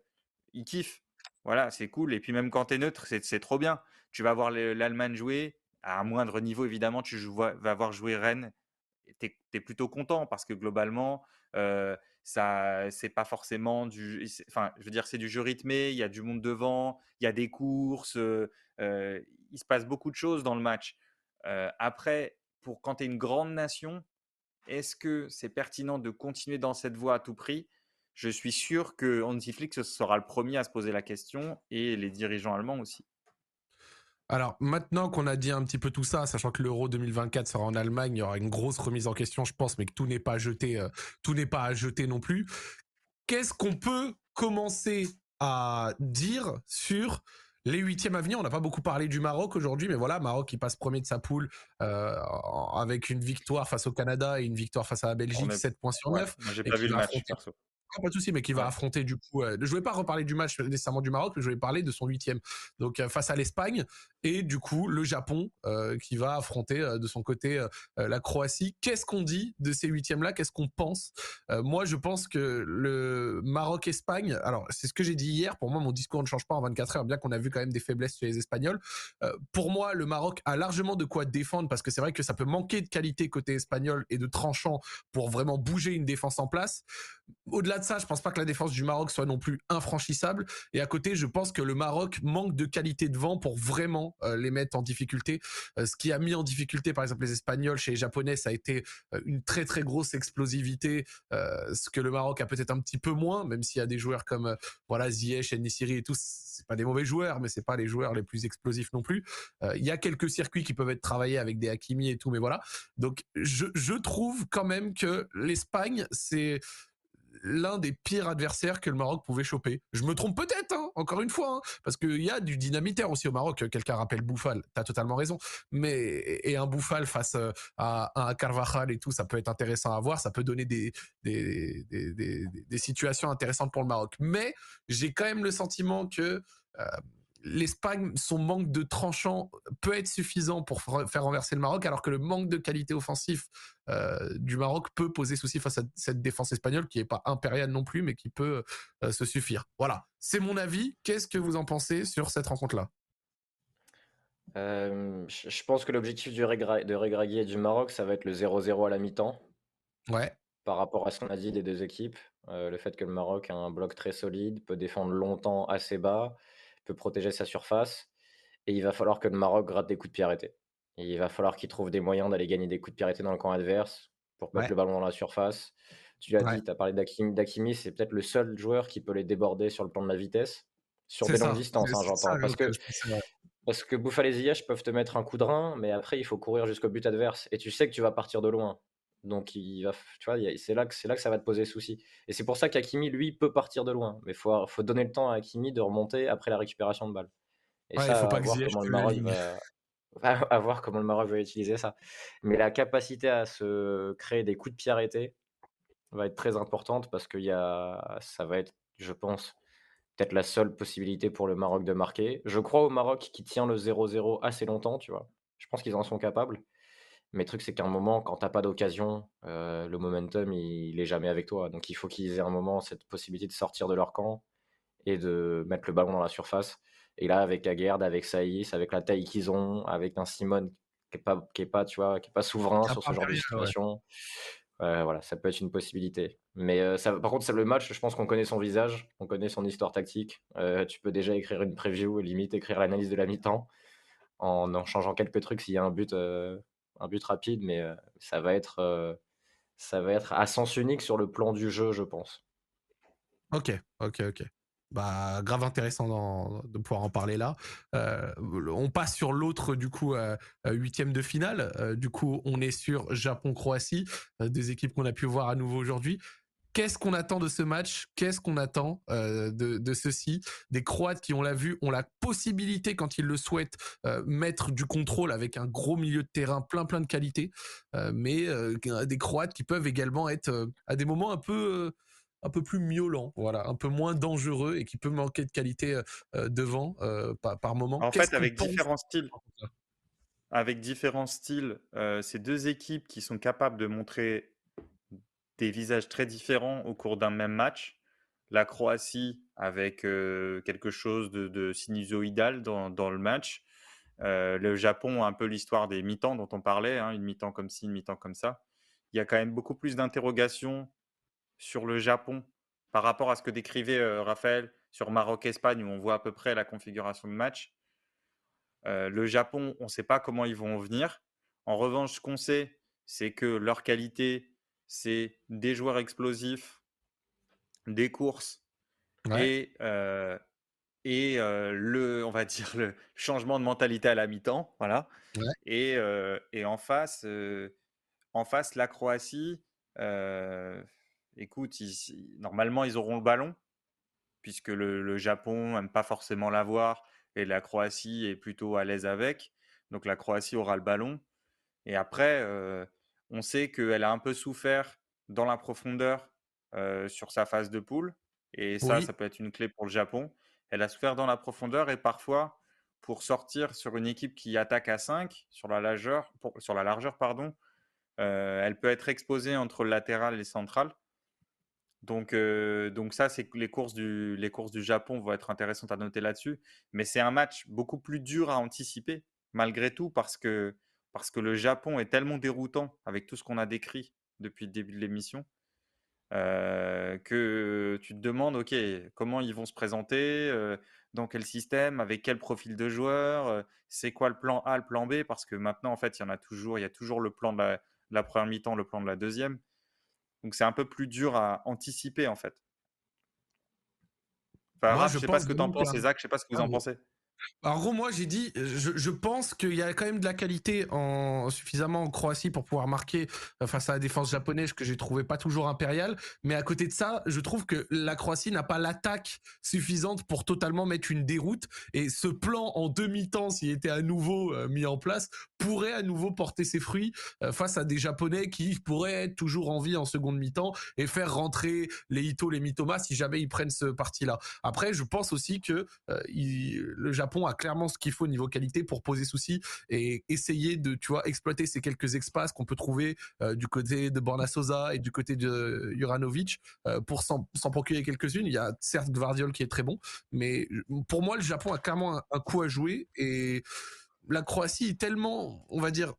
B: ils kiffent. Voilà, c'est cool. Et puis même quand tu es neutre, c'est trop bien. Tu vas voir l'Allemagne jouer, à un moindre niveau, évidemment, tu vas voir jouer Rennes. Tu es, plutôt content parce que globalement, euh, ça c'est pas forcément du. Enfin, je veux dire, c'est du jeu rythmé, il y a du monde devant, il y a des courses, il se passe beaucoup de choses dans le match. après, pour quand tu es une grande nation, est-ce que c'est pertinent de continuer dans cette voie à tout prix? Je suis sûr que Hansi Flick sera le premier à se poser la question et les dirigeants allemands aussi.
A: Alors maintenant qu'on a dit un petit peu tout ça, sachant que l'Euro 2024 sera en Allemagne, il y aura une grosse remise en question, je pense, mais que tout n'est pas jeté, euh, tout n'est pas à jeter non plus. Qu'est-ce qu'on peut commencer à dire sur les huitièmes à venir On n'a pas beaucoup parlé du Maroc aujourd'hui, mais voilà, Maroc qui passe premier de sa poule euh, avec une victoire face au Canada et une victoire face à la Belgique, 7 points sur 9.
B: j'ai pas vu le match, perso
A: pas de souci, mais qui va affronter du coup. Euh, je ne vais pas reparler du match nécessairement du Maroc, mais je vais parler de son huitième. Donc euh, face à l'Espagne et du coup le Japon euh, qui va affronter de son côté la Croatie. Qu'est-ce qu'on dit de ces huitièmes là Qu'est-ce qu'on pense? Moi, je pense que le Maroc-Espagne. Alors c'est ce que j'ai dit hier. Pour moi, mon discours ne change pas en 24 heures, bien qu'on a vu quand même des faiblesses chez les Espagnols. pour moi, le Maroc a largement de quoi défendre parce que c'est vrai que ça peut manquer de qualité côté espagnol et de tranchant pour vraiment bouger une défense en place. Au-delà de ça, je pense pas que la défense du Maroc soit non plus infranchissable. Et à côté, je pense que le Maroc manque de qualité de vent pour vraiment euh, les mettre en difficulté. Euh, ce qui a mis en difficulté, par exemple, les Espagnols chez les Japonais, ça a été euh, une très très grosse explosivité. ce que le Maroc a peut-être un petit peu moins, même s'il y a des joueurs comme voilà Ziyech, Nissiri et tout, c'est pas des mauvais joueurs, mais c'est pas les joueurs les plus explosifs non plus. Il y a quelques circuits qui peuvent être travaillés avec des Hakimi et tout, mais voilà. Donc je, je trouve quand même que l'Espagne, c'est l'un des pires adversaires que le Maroc pouvait choper. Je me trompe peut-être, hein, encore une fois, hein, parce qu'il y a du dynamitaire aussi au Maroc. Quelqu'un rappelle Bouffal, t'as totalement raison. Mais et un Bouffal face euh, à, un Carvajal et tout, ça peut être intéressant à voir. Ça peut donner des des, des, situations intéressantes pour le Maroc. Mais j'ai quand même le sentiment que euh, l'Espagne, son manque de tranchant peut être suffisant pour faire renverser le Maroc, alors que le manque de qualité offensive euh, du Maroc peut poser souci face à cette défense espagnole qui n'est pas impériale non plus, mais qui peut euh, se suffire. Voilà, c'est mon avis. Qu'est-ce que vous en pensez sur cette rencontre-là?
C: Euh, Je pense que l'objectif de Regragui et du Maroc, ça va être le 0-0 à la mi-temps.
A: Ouais.
C: Par rapport à ce qu'on a dit des deux équipes, le fait que le Maroc a un bloc très solide, peut défendre longtemps assez bas peut protéger sa surface. Et il va falloir que le Maroc gratte des coups de pied arrêtés. il va falloir qu'il trouve des moyens d'aller gagner des coups de pied arrêtés dans le camp adverse pour mettre le ballon dans la surface. Tu l'as dit, tu as parlé d'Akimi. c'est peut-être le seul joueur qui peut les déborder sur le plan de la vitesse. Sur des longues distances, hein, j'entends. Parce que, parce que Bouffal et peuvent te mettre un coup de rein, mais après, il faut courir jusqu'au but adverse. Et tu sais que tu vas partir de loin. Donc, il va, tu vois, c'est là, que, là que ça va te poser souci. Et c'est pour ça qu'Akimi, lui, peut partir de loin. Mais il faut, faut donner le temps à Hakimi de remonter après la récupération de balle.
A: Et ça, faut pas voir comment le Maroc
C: va, à voir comment le Maroc va utiliser ça. Mais la capacité à se créer des coups de pied arrêtés va être très importante parce que y a, ça va être, je pense, peut-être la seule possibilité pour le Maroc de marquer. Je crois au Maroc qui tient le 0-0 assez longtemps, tu vois. Je pense qu'ils en sont capables. Mais le truc, c'est qu'à un moment, quand t'as pas d'occasion, euh, le momentum, il, est jamais avec toi. Donc il faut qu'ils aient un moment cette possibilité de sortir de leur camp et de mettre le ballon dans la surface. Et là, avec Aguerd, avec Saïs, avec la taille qu'ils ont, avec un Simone qui est pas, qui est pas, tu vois, qui est pas souverain sur ce genre de situation, voilà, ça peut être une possibilité. Mais euh, ça, par contre, c'est le match, je pense qu'on connaît son visage, on connaît son histoire tactique. Euh, tu peux déjà écrire une preview, limite écrire l'analyse de la mi-temps en, en changeant quelques trucs s'il y a un but un but rapide, mais ça va être ça va être à sens unique sur le plan du jeu, je pense.
A: Ok, ok, ok. Bah, grave intéressant de pouvoir en parler là. on passe sur l'autre du coup huitième de finale. du coup, on est sur Japon-Croatie, des équipes qu'on a pu voir à nouveau aujourd'hui. Qu'est-ce qu'on attend de ce match? Qu'est-ce qu'on attend de, de, ceci? Des Croates qui, on l'a vu, ont la possibilité, quand ils le souhaitent, mettre du contrôle avec un gros milieu de terrain plein plein de qualité, mais des Croates qui peuvent également être à des moments un peu un peu plus miaulant, voilà, un peu moins dangereux et qui peut manquer de qualité devant par, par, moment.
B: En fait, avec différents styles. Avec différents styles, ces deux équipes qui sont capables de montrer des visages très différents au cours d'un même match. La Croatie avec quelque chose de, sinusoïdal dans, le match. le Japon, un peu l'histoire des mi-temps dont on parlait, hein, une mi-temps comme ci, une mi-temps comme ça. Il y a quand même beaucoup plus d'interrogations sur le Japon par rapport à ce que décrivait Raphaël sur Maroc-Espagne, où on voit à peu près la configuration de match. le Japon, on ne sait pas comment ils vont venir. En revanche, ce qu'on sait, c'est que leur qualité, c'est des joueurs explosifs, des courses et, et le, on va dire, le changement de mentalité à la mi-temps. Voilà. Et, et, en, face, en face, la Croatie, écoute, normalement, ils auront le ballon, puisque le, Japon n'aime pas forcément l'avoir et la Croatie est plutôt à l'aise avec. Donc la Croatie aura le ballon. Et après, on sait qu'elle a un peu souffert dans la profondeur sur sa phase de poule. Et ça, ça peut être une clé pour le Japon. Elle a souffert dans la profondeur et parfois, pour sortir sur une équipe qui attaque à 5 sur la largeur, sur la largeur pardon, elle peut être exposée entre le latéral et central. Donc, donc ça, c'est les courses du les courses du Japon vont être intéressantes à noter là-dessus. Mais c'est un match beaucoup plus dur à anticiper malgré tout parce que parce que le Japon est tellement déroutant avec tout ce qu'on a décrit depuis le début de l'émission que tu te demandes, ok, comment ils vont se présenter, dans quel système, avec quel profil de joueur, c'est quoi le plan A, le plan B, parce que maintenant, en fait, il y en a toujours, il y a toujours le plan de la, de la première mi-temps, le plan de la deuxième. Donc c'est un peu plus dur à anticiper en fait. Enfin, je, sais pas ce que tu en penses, Isaac, je sais pas ce que vous en pensez.
A: Alors moi j'ai dit, je, pense qu'il y a quand même de la qualité en suffisamment en Croatie pour pouvoir marquer euh, face à la défense japonaise que j'ai trouvé pas toujours impériale. Mais à côté de ça, je trouve que la Croatie n'a pas l'attaque suffisante pour totalement mettre une déroute. Et ce plan en demi-temps, s'il était à nouveau euh, mis en place, pourrait à nouveau porter ses fruits euh, face à des Japonais qui pourraient être toujours en vie en seconde mi-temps et faire rentrer les Ito, les Mitoma si jamais ils prennent ce parti-là. Après, je pense aussi que le Japon Japon a clairement ce qu'il faut au niveau qualité pour poser souci et essayer de, tu vois, exploiter ces quelques espaces qu'on peut trouver euh, du côté de Borna Sosa et du côté de Juranovic euh, pour s'en procurer quelques-unes. Il y a certes Gvardiol qui est très bon, mais pour moi, le Japon a clairement un, coup à jouer et la Croatie est tellement, on va dire,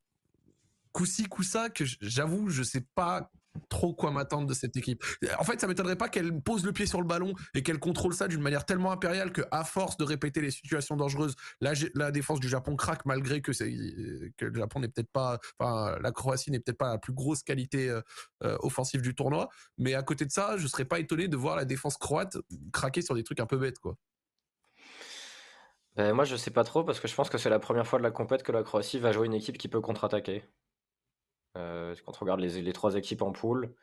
A: coup-ci, coup-ça, que j'avoue, je sais pas trop quoi m'attendre de cette équipe. En fait, ça m'étonnerait pas qu'elle pose le pied sur le ballon et qu'elle contrôle ça d'une manière tellement impériale que, à force de répéter les situations dangereuses, la, défense du Japon craque malgré que, le Japon n'est peut-être pas, la Croatie n'est peut-être pas la plus grosse qualité euh, euh, offensive du tournoi. Mais à côté de ça, je serais pas étonné de voir la défense croate craquer sur des trucs un peu bêtes, quoi.
C: Ben, moi, je sais pas trop parce que je pense que c'est la première fois de la compète que la Croatie va jouer une équipe qui peut contre-attaquer. Euh, quand on regarde les, trois équipes en poule.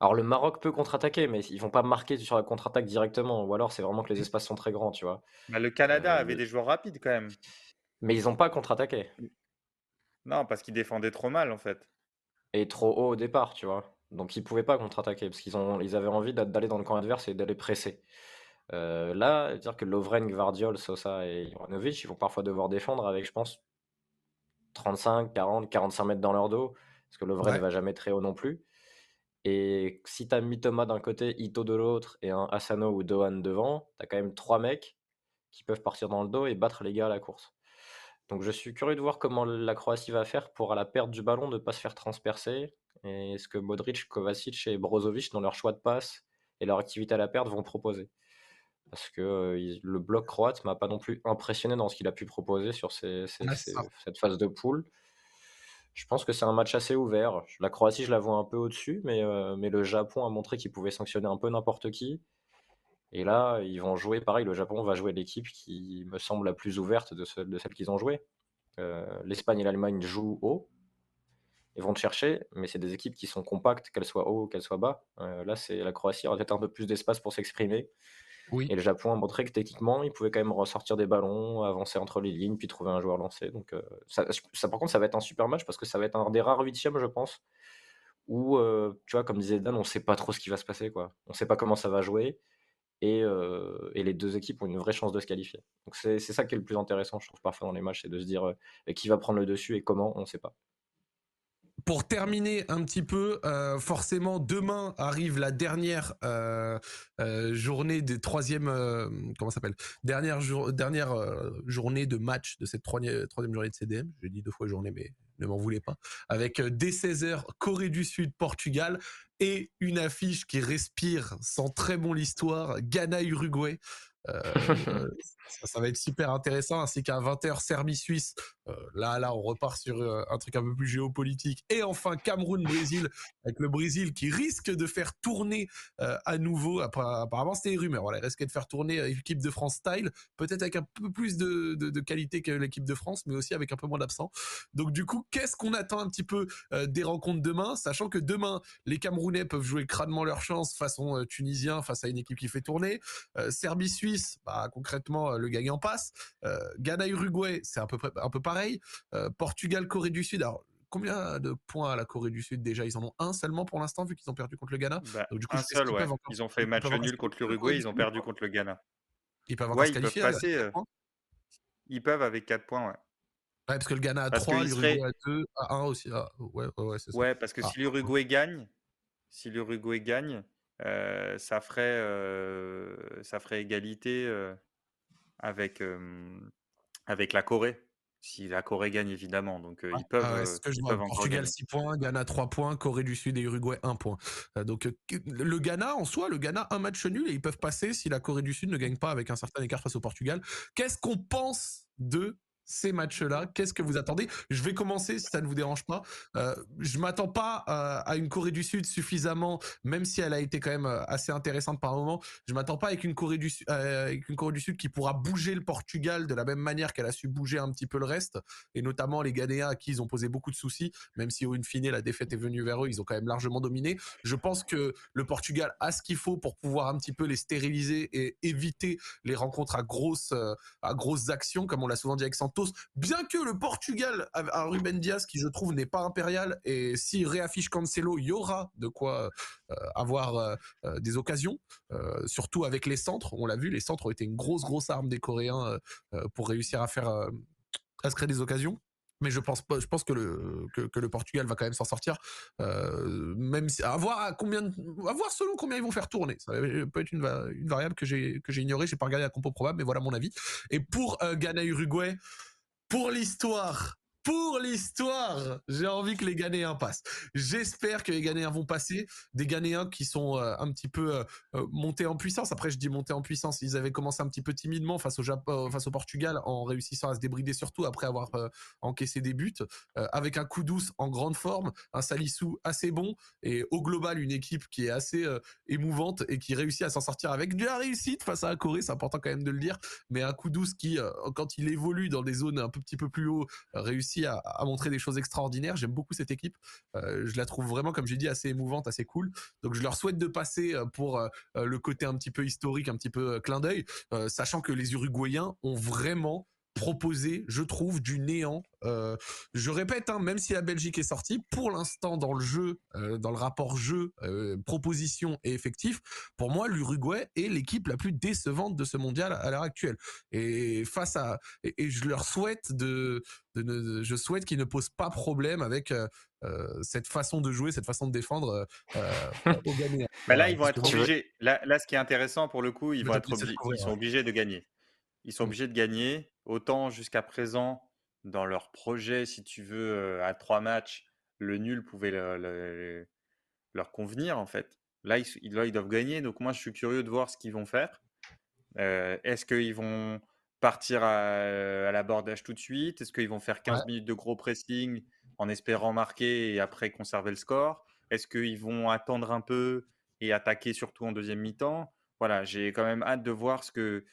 C: Alors le Maroc peut contre-attaquer, mais ils vont pas marquer sur la contre-attaque directement. Ou alors c'est vraiment que les espaces sont très grands, tu vois.
B: Bah, le Canada euh, avait des joueurs rapides quand même.
C: Mais ils n'ont pas contre-attaqué.
B: Non, parce qu'ils défendaient trop mal en fait.
C: Et trop haut au départ, tu vois. Donc ils pouvaient pas contre-attaquer parce qu'ils ont, ils avaient envie d'aller dans le camp adverse et d'aller presser. Euh, là, dire que Lovren, Gvardiol, Sosa et Ivanovic, ils vont parfois devoir défendre avec, je pense, 35, 40, 45 mètres dans leur dos. Parce que le vrai ne va jamais très haut non plus. Et si tu as Mitoma d'un côté, Ito de l'autre et un Asano ou Dohan devant, tu as quand même trois mecs qui peuvent partir dans le dos et battre les gars à la course. Donc je suis curieux de voir comment la Croatie va faire pour à la perte du ballon ne pas se faire transpercer. Et ce que Modric, Kovacic et Brozovic, dans leur choix de passe et leur activité à la perte, vont proposer? Parce que euh, le bloc croate m'a pas non plus impressionné dans ce qu'il a pu proposer sur cette phase de poule. Je pense que c'est un match assez ouvert. La Croatie, je la vois un peu au-dessus, mais, euh, mais le Japon a montré qu'il pouvait sanctionner un peu n'importe qui. Et là, ils vont jouer, pareil, le Japon va jouer l'équipe qui me semble la plus ouverte de, celle qu'ils ont joué. Euh, L'Espagne et l'Allemagne jouent haut. ils vont te chercher, mais c'est des équipes qui sont compactes, qu'elles soient haut ou qu'elles soient bas. là, c'est la Croatie aura peut-être un peu plus d'espace pour s'exprimer. Et le Japon a montré que techniquement, il pouvait quand même ressortir des ballons, avancer entre les lignes, puis trouver un joueur lancé. Donc, ça, par contre, ça va être un super match parce que ça va être un des rares huitièmes, je pense, où, tu vois, comme disait Dan, on ne sait pas trop ce qui va se passer. On ne sait pas comment ça va jouer. Et, et, les deux équipes ont une vraie chance de se qualifier. Donc c'est ça qui est le plus intéressant, je trouve, parfois dans les matchs, c'est de se dire qui va prendre le dessus et comment, on ne sait pas
A: pour terminer un petit peu, euh, forcément, demain arrive la dernière euh, euh, journée des troisième, comment s'appelle? Dernière, journée de match de cette troisième, troisième journée de CDM. J'ai dit deux fois journée, mais ne m'en voulez pas. Avec dès 16h, Corée du Sud, Portugal et une affiche qui respire sans très bon l'histoire, Ghana-Uruguay. ça, va être super intéressant, ainsi qu'à 20h Serbie-Suisse. Euh, là, là, on repart sur euh, un truc un peu plus géopolitique. Et enfin Cameroun-Brésil, avec le Brésil qui risque de faire tourner euh, à nouveau. Apparemment, c'était une rumeur. Voilà, il risque de faire tourner l'équipe de France style, peut-être avec un peu plus de, de, qualité que l'équipe de France, mais aussi avec un peu moins d'absents. Donc du coup, qu'est-ce qu'on attend un petit peu des rencontres demain, sachant que demain, les Camerounais peuvent jouer crânement leur chance façon tunisien face à une équipe qui fait tourner. Serbie-Suisse, bah, concrètement, le gagnant passe. Ghana-Uruguay, c'est à peu près un peu pareil. Portugal, Corée du Sud. Alors, combien de points à la Corée du Sud déjà? Ils en ont un seulement pour l'instant vu qu'ils ont perdu contre le Ghana?
B: Bah, du coup, un seul, ouais. Ils ont fait match nul contre l'Uruguay, ils ont perdu contre le Ghana.
A: Ils peuvent qualifier.
B: Peuvent passer, ils peuvent avec 4 points, ouais.
A: Ouais, parce que le Ghana a 3, l'Uruguay a 2, à 1 aussi. Ah, ouais, ouais, ça.
B: Ouais, parce que ah. si l'Uruguay gagne, si l'Uruguay gagne, euh, ça ferait euh, ça ferait égalité euh, avec avec la Corée. Si la Corée gagne évidemment, donc ils peuvent. Ah
A: ils peuvent Portugal 6 points, Ghana 3 points, Corée du Sud et Uruguay 1 point. donc le Ghana en soi, le Ghana un match nul et ils peuvent passer si la Corée du Sud ne gagne pas avec un certain écart face au Portugal. Qu'est-ce qu'on pense de ces matchs-là Qu'est-ce que vous attendez? Je vais commencer si ça ne vous dérange pas. Euh, je m'attends pas euh, à une Corée du Sud suffisamment, même si elle a été quand même euh, assez intéressante par moment. Je m'attends pas avec une Corée du euh, avec une Corée du Sud qui pourra bouger le Portugal de la même manière qu'elle a su bouger un petit peu le reste, et notamment les Ghanéens à qui ils ont posé beaucoup de soucis, même si au une fine la défaite est venue vers eux, ils ont quand même largement dominé. Je pense que le Portugal a ce qu'il faut pour pouvoir un petit peu les stériliser et éviter les rencontres à grosses à grosses actions, comme on l'a souvent dit avec Bien que le Portugal a Ruben Diaz qui je trouve n'est pas impérial et s'il réaffiche Cancelo, il y aura de quoi euh, avoir euh, euh, des occasions, surtout avec les centres. On l'a vu, les centres ont été une grosse grosse arme des Coréens pour réussir à faire à se créer des occasions mais je pense pas je pense que le que, le Portugal va quand même s'en sortir même si à voir combien à selon combien ils vont faire tourner. Ça peut être une, une variable que j'ai que j'ai ignorée j'ai pas regardé la compo probable mais voilà mon avis. Et pour Ghana Uruguay pour l'histoire, pour l'histoire, j'ai envie que les Ghanéens passent. J'espère que les Ghanéens vont passer. Des Ghanéens qui sont euh, un petit peu euh, euh, montés en puissance. Après, je dis montés en puissance. Ils avaient commencé un petit peu timidement face au Portugal, en réussissant à se débrider, surtout après avoir encaissé des buts, avec un coup douce en grande forme, un Salissou assez bon et au global une équipe qui est assez émouvante et qui réussit à s'en sortir avec de la réussite face à la Corée. C'est important quand même de le dire, mais un coup douce qui, quand il évolue dans des zones un petit peu plus haut, réussit à, montrer des choses extraordinaires. J'aime beaucoup cette équipe. Euh, je la trouve vraiment, comme j'ai dit, assez émouvante, assez cool. Donc je leur souhaite de passer euh, pour euh, le côté un petit peu historique, un petit peu clin d'œil, sachant que les Uruguayens ont vraiment proposé, je trouve, du néant. Euh, je répète, hein, même si la Belgique est sortie, pour l'instant dans le jeu, euh, dans le rapport jeu, euh, proposition et effectif, pour moi, l'Uruguay est l'équipe la plus décevante de ce mondial à, l'heure actuelle. Et face à, et, je leur souhaite de, de, je souhaite qu'ils ne posent pas problème avec cette façon de jouer, cette façon de défendre
B: au gagner. Bah là, ils vont être obligés. Là, là, ce qui est intéressant pour le coup, ils vont être obligés, ils sont obligés de gagner. Ils sont mmh. obligés de gagner. Autant jusqu'à présent, dans leur projet, si tu veux, à trois matchs, le nul pouvait leur convenir, en fait. Là ils, ils doivent gagner. Donc, moi, je suis curieux de voir ce qu'ils vont faire. Est-ce qu'ils vont partir à, l'abordage tout de suite? Est-ce qu'ils vont faire 15 minutes de gros pressing en espérant marquer et après conserver le score? Est-ce qu'ils vont attendre un peu et attaquer surtout en deuxième mi-temps? Voilà, j'ai quand même hâte de voir ce que,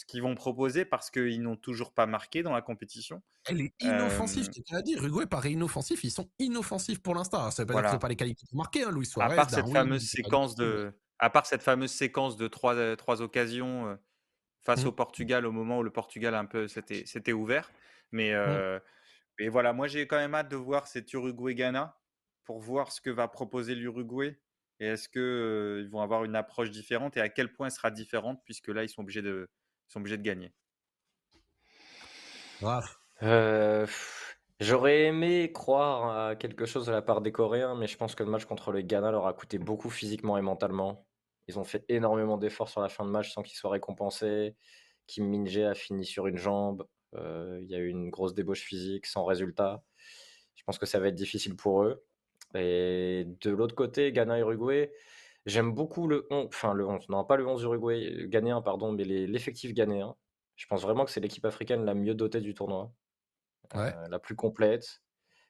B: ce qu'ils vont proposer parce qu'ils n'ont toujours pas marqué dans la compétition.
A: Elle est inoffensive, tu l'as dit. Uruguay paraît inoffensif. Ils sont inoffensifs pour l'instant. Ça veut pas dire pas les qualités pour marquer, hein, Luis Suarez.
B: À part cette fameuse séquence de, à part cette fameuse séquence de trois, trois occasions face au mmh. Portugal au moment où le Portugal un peu s'était ouvert. Mais, mmh. mais voilà, moi j'ai quand même hâte de voir cet Uruguay-Ghana pour voir ce que va proposer l'Uruguay et est-ce qu'ils vont avoir une approche différente et à quel point elle sera différente puisque là ils sont obligés de, sont obligés de gagner.
C: J'aurais aimé croire à quelque chose de la part des Coréens, mais je pense que le match contre le Ghana leur a coûté beaucoup physiquement et mentalement. Ils ont fait énormément d'efforts sur la fin de match sans qu'ils soient récompensés. Kim Min a fini sur une jambe. Euh, il y a eu une grosse débauche physique sans résultat. Je pense que ça va être difficile pour eux. Et de l'autre côté, Ghana-Uruguay, j'aime beaucoup le 11, enfin le 11, non pas le 11 Uruguay, ghanéen, pardon, mais l'effectif ghanéen. Je pense vraiment que c'est l'équipe africaine la mieux dotée du tournoi, euh, la plus complète,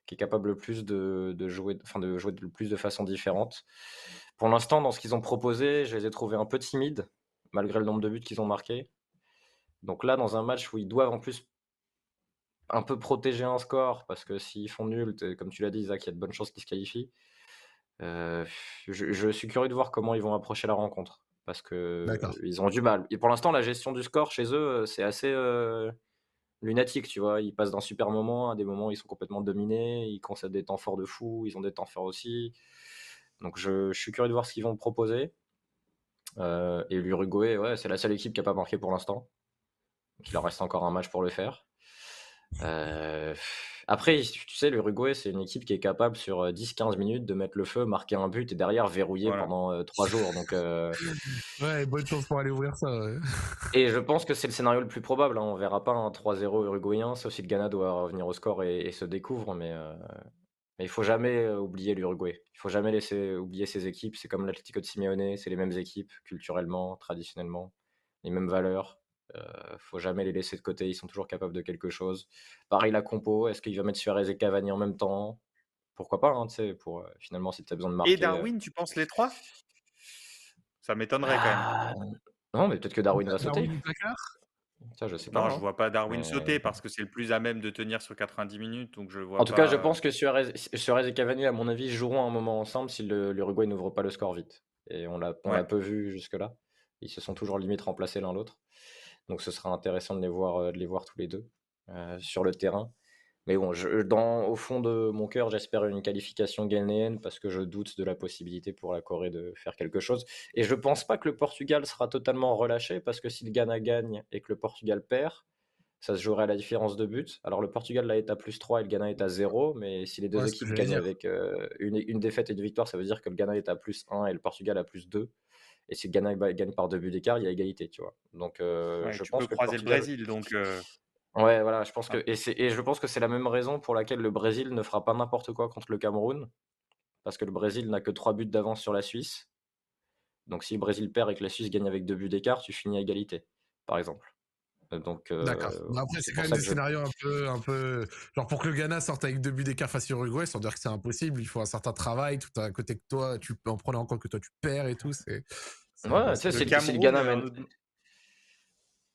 C: qui est capable le plus de, de jouer, enfin de jouer le plus de façon différente. Pour l'instant, dans ce qu'ils ont proposé, je les ai trouvés un peu timides, malgré le nombre de buts qu'ils ont marqués. Donc là, dans un match où ils doivent en plus un peu protéger un score, parce que s'ils font nul, comme tu l'as dit, Isaac, il y a de bonnes chances qu'ils se qualifient. Euh, je, suis curieux de voir comment ils vont approcher la rencontre, parce que ils ont du mal. Et pour l'instant, la gestion du score chez eux, c'est assez euh, lunatique, tu vois. Ils passent d'un super moment à des moments où ils sont complètement dominés, ils concèdent des temps forts de fou, ils ont des temps forts aussi. Donc je, suis curieux de voir ce qu'ils vont proposer. Euh, et l'Uruguay, ouais, c'est la seule équipe qui n'a pas marqué pour l'instant. il leur reste encore un match pour le faire. Euh, après, tu sais, l'Uruguay, c'est une équipe qui est capable sur 10-15 minutes de mettre le feu, marquer un but et derrière verrouiller pendant 3 jours. Donc,
A: Ouais, bonne chance pour aller ouvrir ça.
C: Et je pense que c'est le scénario le plus probable. Hein. On verra pas un 3-0 uruguayen, sauf si le Ghana doit revenir au score et, se découvre. Mais, mais il faut jamais oublier l'Uruguay. Il faut jamais laisser oublier ces équipes. C'est comme l'Atlético de Simeone, c'est les mêmes équipes culturellement, traditionnellement, les mêmes valeurs. Euh, faut jamais les laisser de côté, ils sont toujours capables de quelque chose. Pareil la compo, est-ce qu'il va mettre Suarez et Cavani en même temps? Pourquoi pas, hein, pour euh, finalement si tu as besoin de marquer.
B: Et Darwin, tu penses les trois? Ça m'étonnerait quand même. Ah,
C: non, mais peut-être que Darwin va sauter.
B: Ça, je sais pas. Non, je vois pas Darwin sauter parce que c'est le plus à même de tenir sur 90 minutes. Donc je vois
C: en tout cas, je pense que Suarez, et Cavani, à mon avis, joueront un moment ensemble si l'Uruguay n'ouvre pas le score vite. Et on l'a un peu vu jusque-là. Ils se sont toujours limite remplacés l'un l'autre. Donc ce sera intéressant de les voir, euh, de les voir tous les deux euh, sur le terrain. Mais bon, je, dans, au fond de mon cœur, j'espère une qualification ghanéenne parce que je doute de la possibilité pour la Corée de faire quelque chose. Et je ne pense pas que le Portugal sera totalement relâché parce que si le Ghana gagne et que le Portugal perd, ça se jouerait à la différence de but. Alors le Portugal là est à plus 3 et le Ghana est à 0, mais si les deux équipes gagnent avec euh, une, une, défaite et une victoire, ça veut dire que le Ghana est à plus 1 et le Portugal à plus 2. Et si le Ghana gagne par deux buts d'écart, il y a égalité, tu vois. Donc,
B: euh, je pense que croiser le, Brésil, donc. Euh
C: ouais, voilà, je pense que et, et je pense que c'est la même raison pour laquelle le Brésil ne fera pas n'importe quoi contre le Cameroun, parce que le Brésil n'a que trois buts d'avance sur la Suisse. Donc, si le Brésil perd et que la Suisse gagne avec deux buts d'écart, tu finis à égalité, par exemple. Donc,
A: D'accord. Après, c'est quand même des scénarios un peu, un peu. Genre, pour que le Ghana sorte avec deux buts d'écart face à Uruguay, sans dire que c'est impossible, il faut un certain travail, tout à côté que toi, tu en prenant en compte que toi, tu perds et tout. C'est.
C: Ouais, tu sais, si le, Ghana mène.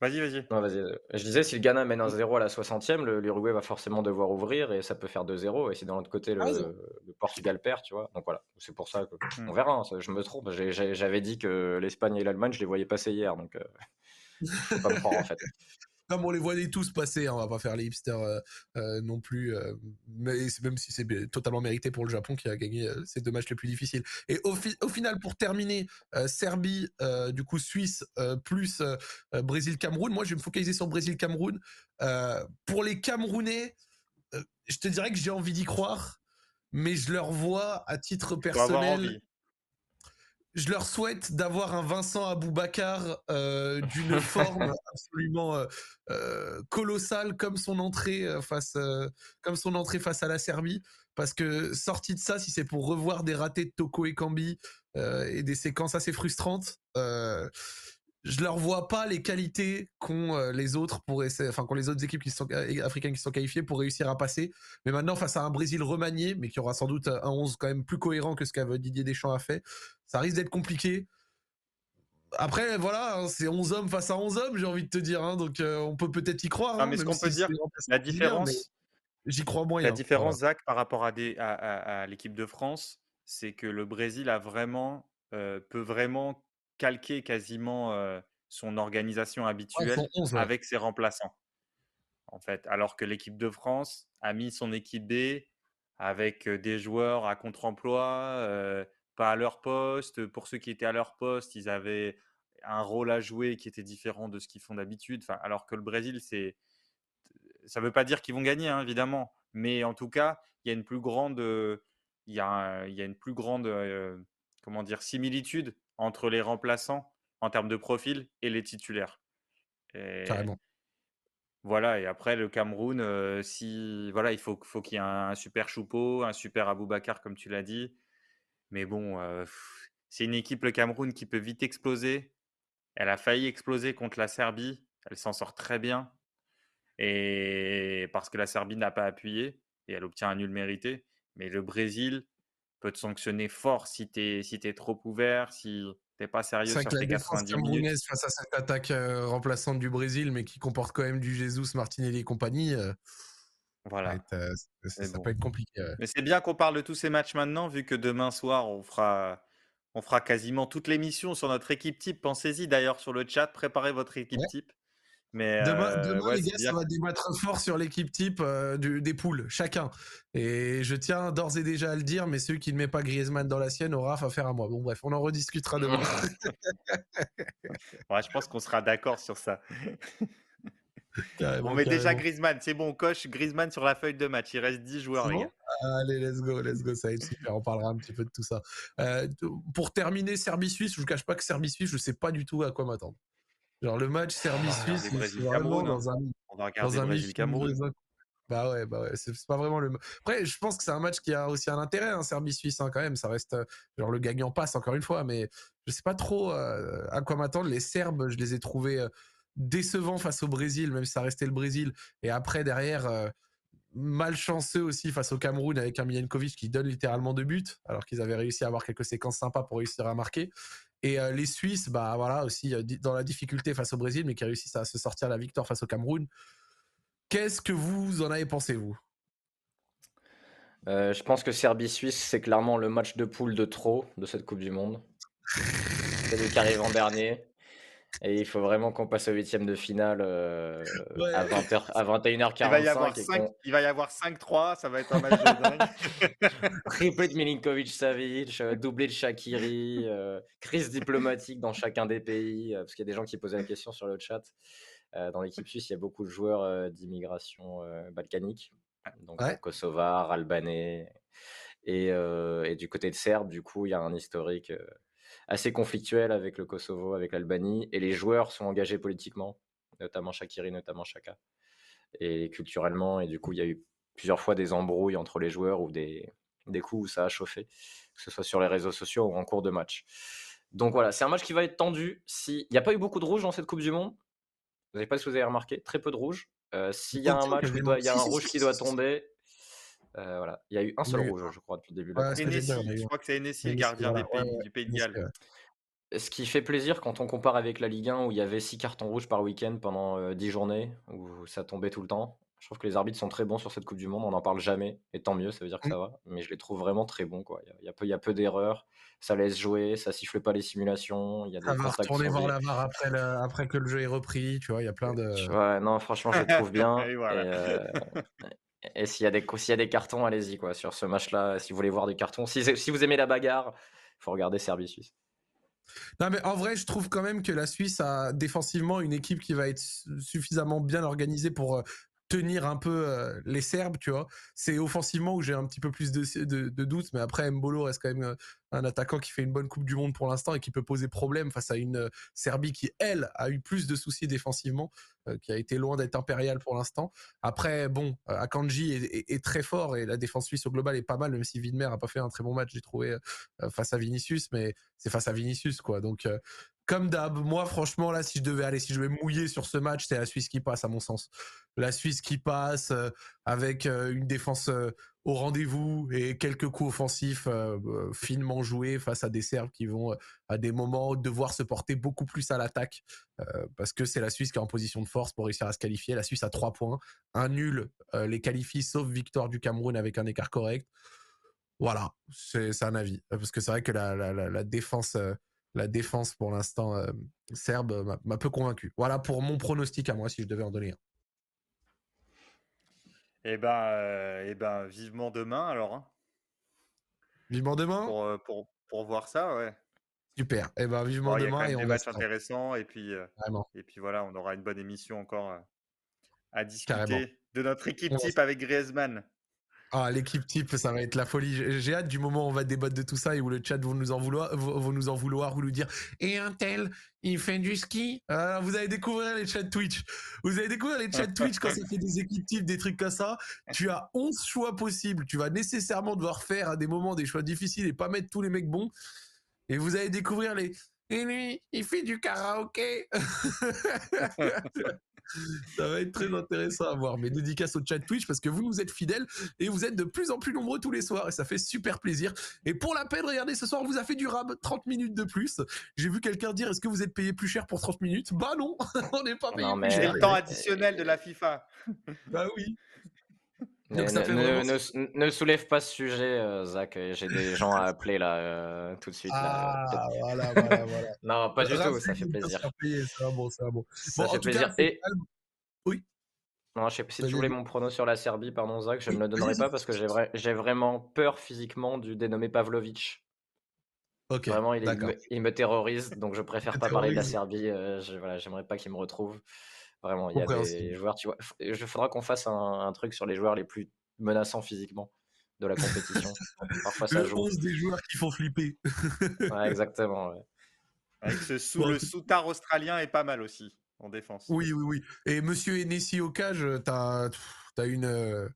B: Vas-y, vas-y.
C: vas je disais, si le Ghana mène un 0 à la 60e, l'Uruguay va forcément devoir ouvrir et ça peut faire 2-0. Et si d'un autre côté, le, ah, le, Portugal perd, tu vois. Donc voilà, c'est pour ça qu'on mmh. verra. Hein, je me trompe. J'avais dit que l'Espagne et l'Allemagne, je les voyais passer hier. Donc. Faut pas me croire en fait.
A: Comme on les voyait tous passer, hein, on va pas faire les hipsters euh, euh, non plus, euh, mais même si c'est totalement mérité pour le Japon qui a gagné ces deux matchs les plus difficiles. Et au, au final, pour terminer, Serbie, du coup Suisse plus Brésil-Cameroun. Moi, je vais me focaliser sur Brésil-Cameroun. pour les Camerounais, je te dirais que j'ai envie d'y croire, mais je leur vois à titre personnel je leur souhaite d'avoir un Vincent Aboubacar euh, d'une forme absolument euh, euh, colossale comme son entrée face comme son entrée face à la Serbie. Parce que sorti de ça si c'est pour revoir des ratés de Toko et Kambi et des séquences assez frustrantes je leur vois pas les qualités qu'ont euh, les autres pour enfin qu'ont les autres équipes qui sont euh, africaines qui sont qualifiées pour réussir à passer. Mais maintenant face à un Brésil remanié, mais qui aura sans doute un 11 quand même plus cohérent que ce qu'avait Didier Deschamps a fait, ça risque d'être compliqué. après, voilà, hein, c'est 11 hommes face à 11 hommes, j'ai envie de te dire. Hein, donc, on peut peut-être y croire. Hein,
B: mais ce qu'on peut dire, la différence,
A: j'y crois moins.
B: La différence, Zach, par rapport à, à, l'équipe de France, c'est que le Brésil a vraiment, peut vraiment calquer quasiment son organisation habituelle avec ses remplaçants. En fait, alors que l'équipe de France a mis son équipe B avec des joueurs à contre-emploi, pas à leur poste. Pour ceux qui étaient à leur poste, ils avaient un rôle à jouer qui était différent de ce qu'ils font d'habitude. Enfin, alors que le Brésil, c'est, ça ne veut pas dire qu'ils vont gagner, hein, évidemment, mais en tout cas, il y a une plus grande, il y a, il y a une plus grande, comment dire, similitude entre les remplaçants en termes de profil et les titulaires.
A: Carrément.
B: Voilà, et après le Cameroun, si voilà, il faut, faut qu'il y ait un, super Choupeau, un super Aboubacar, comme tu l'as dit. Mais bon, c'est une équipe, le Cameroun, qui peut vite exploser. Elle a failli exploser contre la Serbie. Elle s'en sort très bien. Et parce que la Serbie n'a pas appuyé et elle obtient un nul mérité. Mais le Brésil peut te sanctionner fort si tu es, si es trop ouvert, si T'es pas sérieux sur tes 90 minutes.
A: face à cette attaque euh, remplaçante du Brésil, mais qui comporte quand même du Jesus, Martinelli et compagnie. Euh,
B: voilà.
A: Euh, ça, peut être compliqué.
B: Mais c'est bien qu'on parle de tous ces matchs maintenant, vu que demain soir, on fera, on fera quasiment toute l'émission sur notre équipe type. Pensez-y d'ailleurs sur le chat, préparez votre équipe type
A: demain, euh, les gars, ça va débattre fort sur l'équipe type euh, des poules, chacun. Et je tiens d'ores et déjà à le dire, mais ceux qui ne mettent pas Griezmann dans la sienne aura affaire à moi. Bon, bref, on en rediscutera demain.
B: ouais, je pense qu'on sera d'accord sur ça. on met déjà Griezmann, c'est bon, on coche Griezmann sur la feuille de match. Il reste 10 joueurs, les gars.
A: Allez, let's go, let's go, ça va être super. On parlera un petit peu de tout ça. Euh, pour terminer, Serbie-Suisse, je ne vous cache pas que Serbie-Suisse, je ne sais pas du tout à quoi m'attendre. Genre le match Serbie-Suisse, c'est vraiment hein. dans un,
B: on va regarder dans un Cameroun.
A: Bah ouais, bah ouais, c'est pas vraiment le. Après, je pense que c'est un match qui a aussi un intérêt, hein, Serbie-Suisse, hein, quand même. Ça reste, euh, genre le gagnant passe encore une fois, mais je sais pas trop euh, à quoi m'attendre. Les Serbes, je les ai trouvés euh, décevants face au Brésil, même si ça restait le Brésil. Et après, derrière, malchanceux aussi face au Cameroun avec un Milenkovic qui donne littéralement deux buts, alors qu'ils avaient réussi à avoir quelques séquences sympas pour réussir à marquer. Et euh, les Suisses, bah voilà aussi euh, dans la difficulté face au Brésil, mais qui réussissent à se sortir la victoire face au Cameroun. Qu'est-ce que vous en avez pensé vous?
C: Euh, Je pense que Serbie-Suisse, c'est clairement le match de poule de trop de cette Coupe du Monde. Le qui arrive en dernier. Et il faut vraiment qu'on passe au huitième de finale euh, à, 20h, à 21h45.
B: Il va y avoir, 5, il va y avoir 5-3, ça va être un match de dingue.
C: Triplé de Milinkovic-Savic, euh, doublé de Shakiri, euh, crise diplomatique dans chacun des pays, parce qu'il y a des gens qui posaient la question sur le chat. dans l'équipe suisse, il y a beaucoup de joueurs d'immigration balkanique, donc ouais. kosovars, albanais. Et, et, du côté de Serbe, du coup, il y a un historique assez conflictuel avec le Kosovo, avec l'Albanie, et les joueurs sont engagés politiquement, notamment Shakiri, notamment Chaka, et culturellement, et du coup, il y a eu plusieurs fois des embrouilles entre les joueurs ou des, des coups où ça a chauffé, que ce soit sur les réseaux sociaux ou en cours de match. Donc voilà, c'est un match qui va être tendu. Il n'y a pas eu beaucoup de rouge dans cette Coupe du Monde, vous n'avez pas si vous avez remarqué, très peu de rouge. Euh, s'il y a un match où il y a un rouge qui doit tomber, euh, voilà. Il y a eu un seul rouge, je crois, depuis le début de
B: la Je crois que c'est Enessi, le gardien des pays, du Pays de Galles.
C: Ce qui fait plaisir quand on compare avec la Ligue 1 où il y avait 6 cartons rouges par week-end pendant 10 journées, où ça tombait tout le temps. Je trouve que les arbitres sont très bons sur cette Coupe du Monde, on n'en parle jamais, et tant mieux, ça veut dire que mmh. ça va. Mais je les trouve vraiment très bons. Quoi. Il, y a, peu, il y a peu d'erreurs, ça laisse jouer, ça siffle pas les simulations. Il y a
A: ça va retourner voir la VAR après, après que le jeu est repris, tu vois, il y a plein de...
C: Ouais, non, franchement, je les trouve bien. Et s'il y, a des, y a des cartons, allez-y quoi sur ce match-là. Si vous voulez voir des cartons, si, si vous aimez la bagarre, il faut regarder Serbie-Suisse.
A: Non, mais en vrai, je trouve quand même que la Suisse a défensivement une équipe qui va être suffisamment bien organisée pour euh, tenir un peu euh, les Serbes, tu vois. C'est offensivement où j'ai un petit peu plus de, doutes, mais après, Mbolo reste quand même euh, un attaquant qui fait une bonne Coupe du Monde pour l'instant et qui peut poser problème face à une Serbie qui, elle, a eu plus de soucis défensivement. Euh, qui a été loin d'être impérial pour l'instant. Après, bon, euh, Akanji est, très fort et la défense suisse au global est pas mal, même si Widmer a pas fait un très bon match, j'ai trouvé euh, face à Vinicius, mais c'est face à Vinicius, quoi. Donc comme d'hab, moi franchement là, si je devais aller, si je devais mouiller sur ce match, c'est la Suisse qui passe à mon sens. La Suisse qui passe euh, avec euh, une défense euh, au rendez-vous et quelques coups offensifs finement joués face à des Serbes qui vont à des moments devoir se porter beaucoup plus à l'attaque parce que c'est la Suisse qui est en position de force pour réussir à se qualifier. La Suisse a trois points, un nul les qualifie sauf victoire du Cameroun avec un écart correct. Voilà, c'est un avis parce que c'est vrai que la, défense la défense pour l'instant euh, serbe m'a peu convaincu. Voilà pour mon pronostic à moi si je devais en donner un.
B: Eh ben, euh, eh ben vivement demain alors. Hein.
A: Vivement demain?
B: Pour, euh, pour, voir ça, ouais.
A: Super. Eh ben vivement demain.
B: Il y a des matchs intéressants et puis, et puis voilà, on aura une bonne émission encore à discuter de notre équipe type avec Griezmann.
A: Ah, l'équipe type, ça va être la folie. J'ai hâte du moment où on va débattre de tout ça et où le chat va nous en vouloir, vont nous en vouloir ou nous dire et un tel, il fait du ski. Ah, vous allez découvrir les chats Twitch. Vous allez découvrir les chats Twitch quand ça fait des équipes types, des trucs comme ça. Tu as 11 choix possibles. Tu vas nécessairement devoir faire à des moments des choix difficiles et pas mettre tous les mecs bons. Et vous allez découvrir les et lui, il fait du karaoké. ça va être très intéressant à voir. Mes dédicaces au chat Twitch parce que vous nous êtes fidèles et vous êtes de plus en plus nombreux tous les soirs et ça fait super plaisir. Et pour la peine, regardez, ce soir, on vous a fait du rab 30 minutes de plus. J'ai vu quelqu'un dire est-ce que vous êtes payé plus cher pour 30 minutes? Bah non, on n'est pas payé plus cher.
B: C'est le temps additionnel de la FIFA.
A: bah oui.
C: Ne, soulève pas ce sujet, euh, Zach. J'ai des gens à appeler là euh, tout de suite.
A: Ah, voilà, voilà, voilà.
C: non, pas du tout, ça fait plaisir.
A: Ça, bon, ça, bon.
C: Ça fait plaisir. Et...
A: Oui.
C: Non, je sais pas si tu voulais mon prono sur la Serbie, pardon, Zach, je ne le donnerai pas parce que j'ai vraiment peur physiquement du dénommé Pavlovic.
A: Ok.
C: Vraiment, il, me, il, me, terrorise, donc je préfère pas parler de la Serbie. Euh, voilà, J'aimerais pas qu'il me retrouve. Vraiment, il y a des joueurs, tu vois. Il faudra qu'on fasse un, truc sur les joueurs les plus menaçants physiquement de la compétition.
A: Parfois, ça joue. des joueurs qui font flipper.
C: ouais, exactement. Ouais.
B: Avec ce sous, le soutard australien est pas mal aussi en défense.
A: Oui, oui, oui. Et Monsieur Enessi au cage, t'as as une euh,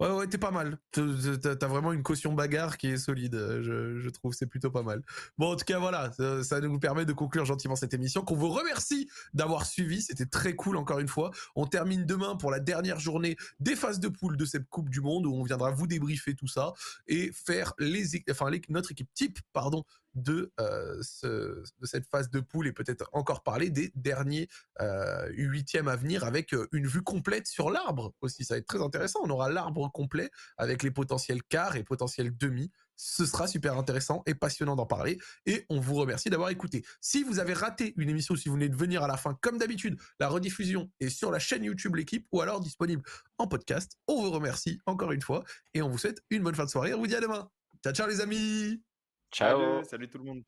A: Ouais, ouais, t'es pas mal. T'as vraiment une caution bagarre qui est solide, je, je trouve, c'est plutôt pas mal. Bon, en tout cas, voilà, ça, nous permet de conclure gentiment cette émission, qu'on vous remercie d'avoir suivi, c'était très cool encore une fois. On termine demain pour la dernière journée des phases de poule de cette Coupe du Monde, où on viendra vous débriefer tout ça et faire les, enfin, notre équipe type, pardon, de, euh, de cette phase de poule et peut-être encore parler des derniers euh, huitièmes à venir avec euh, une vue complète sur l'arbre aussi. Ça va être très intéressant. On aura l'arbre complet avec les potentiels quarts et potentiels demi. Ce sera super intéressant et passionnant d'en parler. Et on vous remercie d'avoir écouté. Si vous avez raté une émission, si vous venez de venir à la fin, comme d'habitude, la rediffusion est sur la chaîne YouTube L'équipe ou alors disponible en podcast. On vous remercie encore une fois et on vous souhaite une bonne fin de soirée. On vous dit à demain. Ciao, ciao les amis
C: Ciao.
B: salut tout le monde.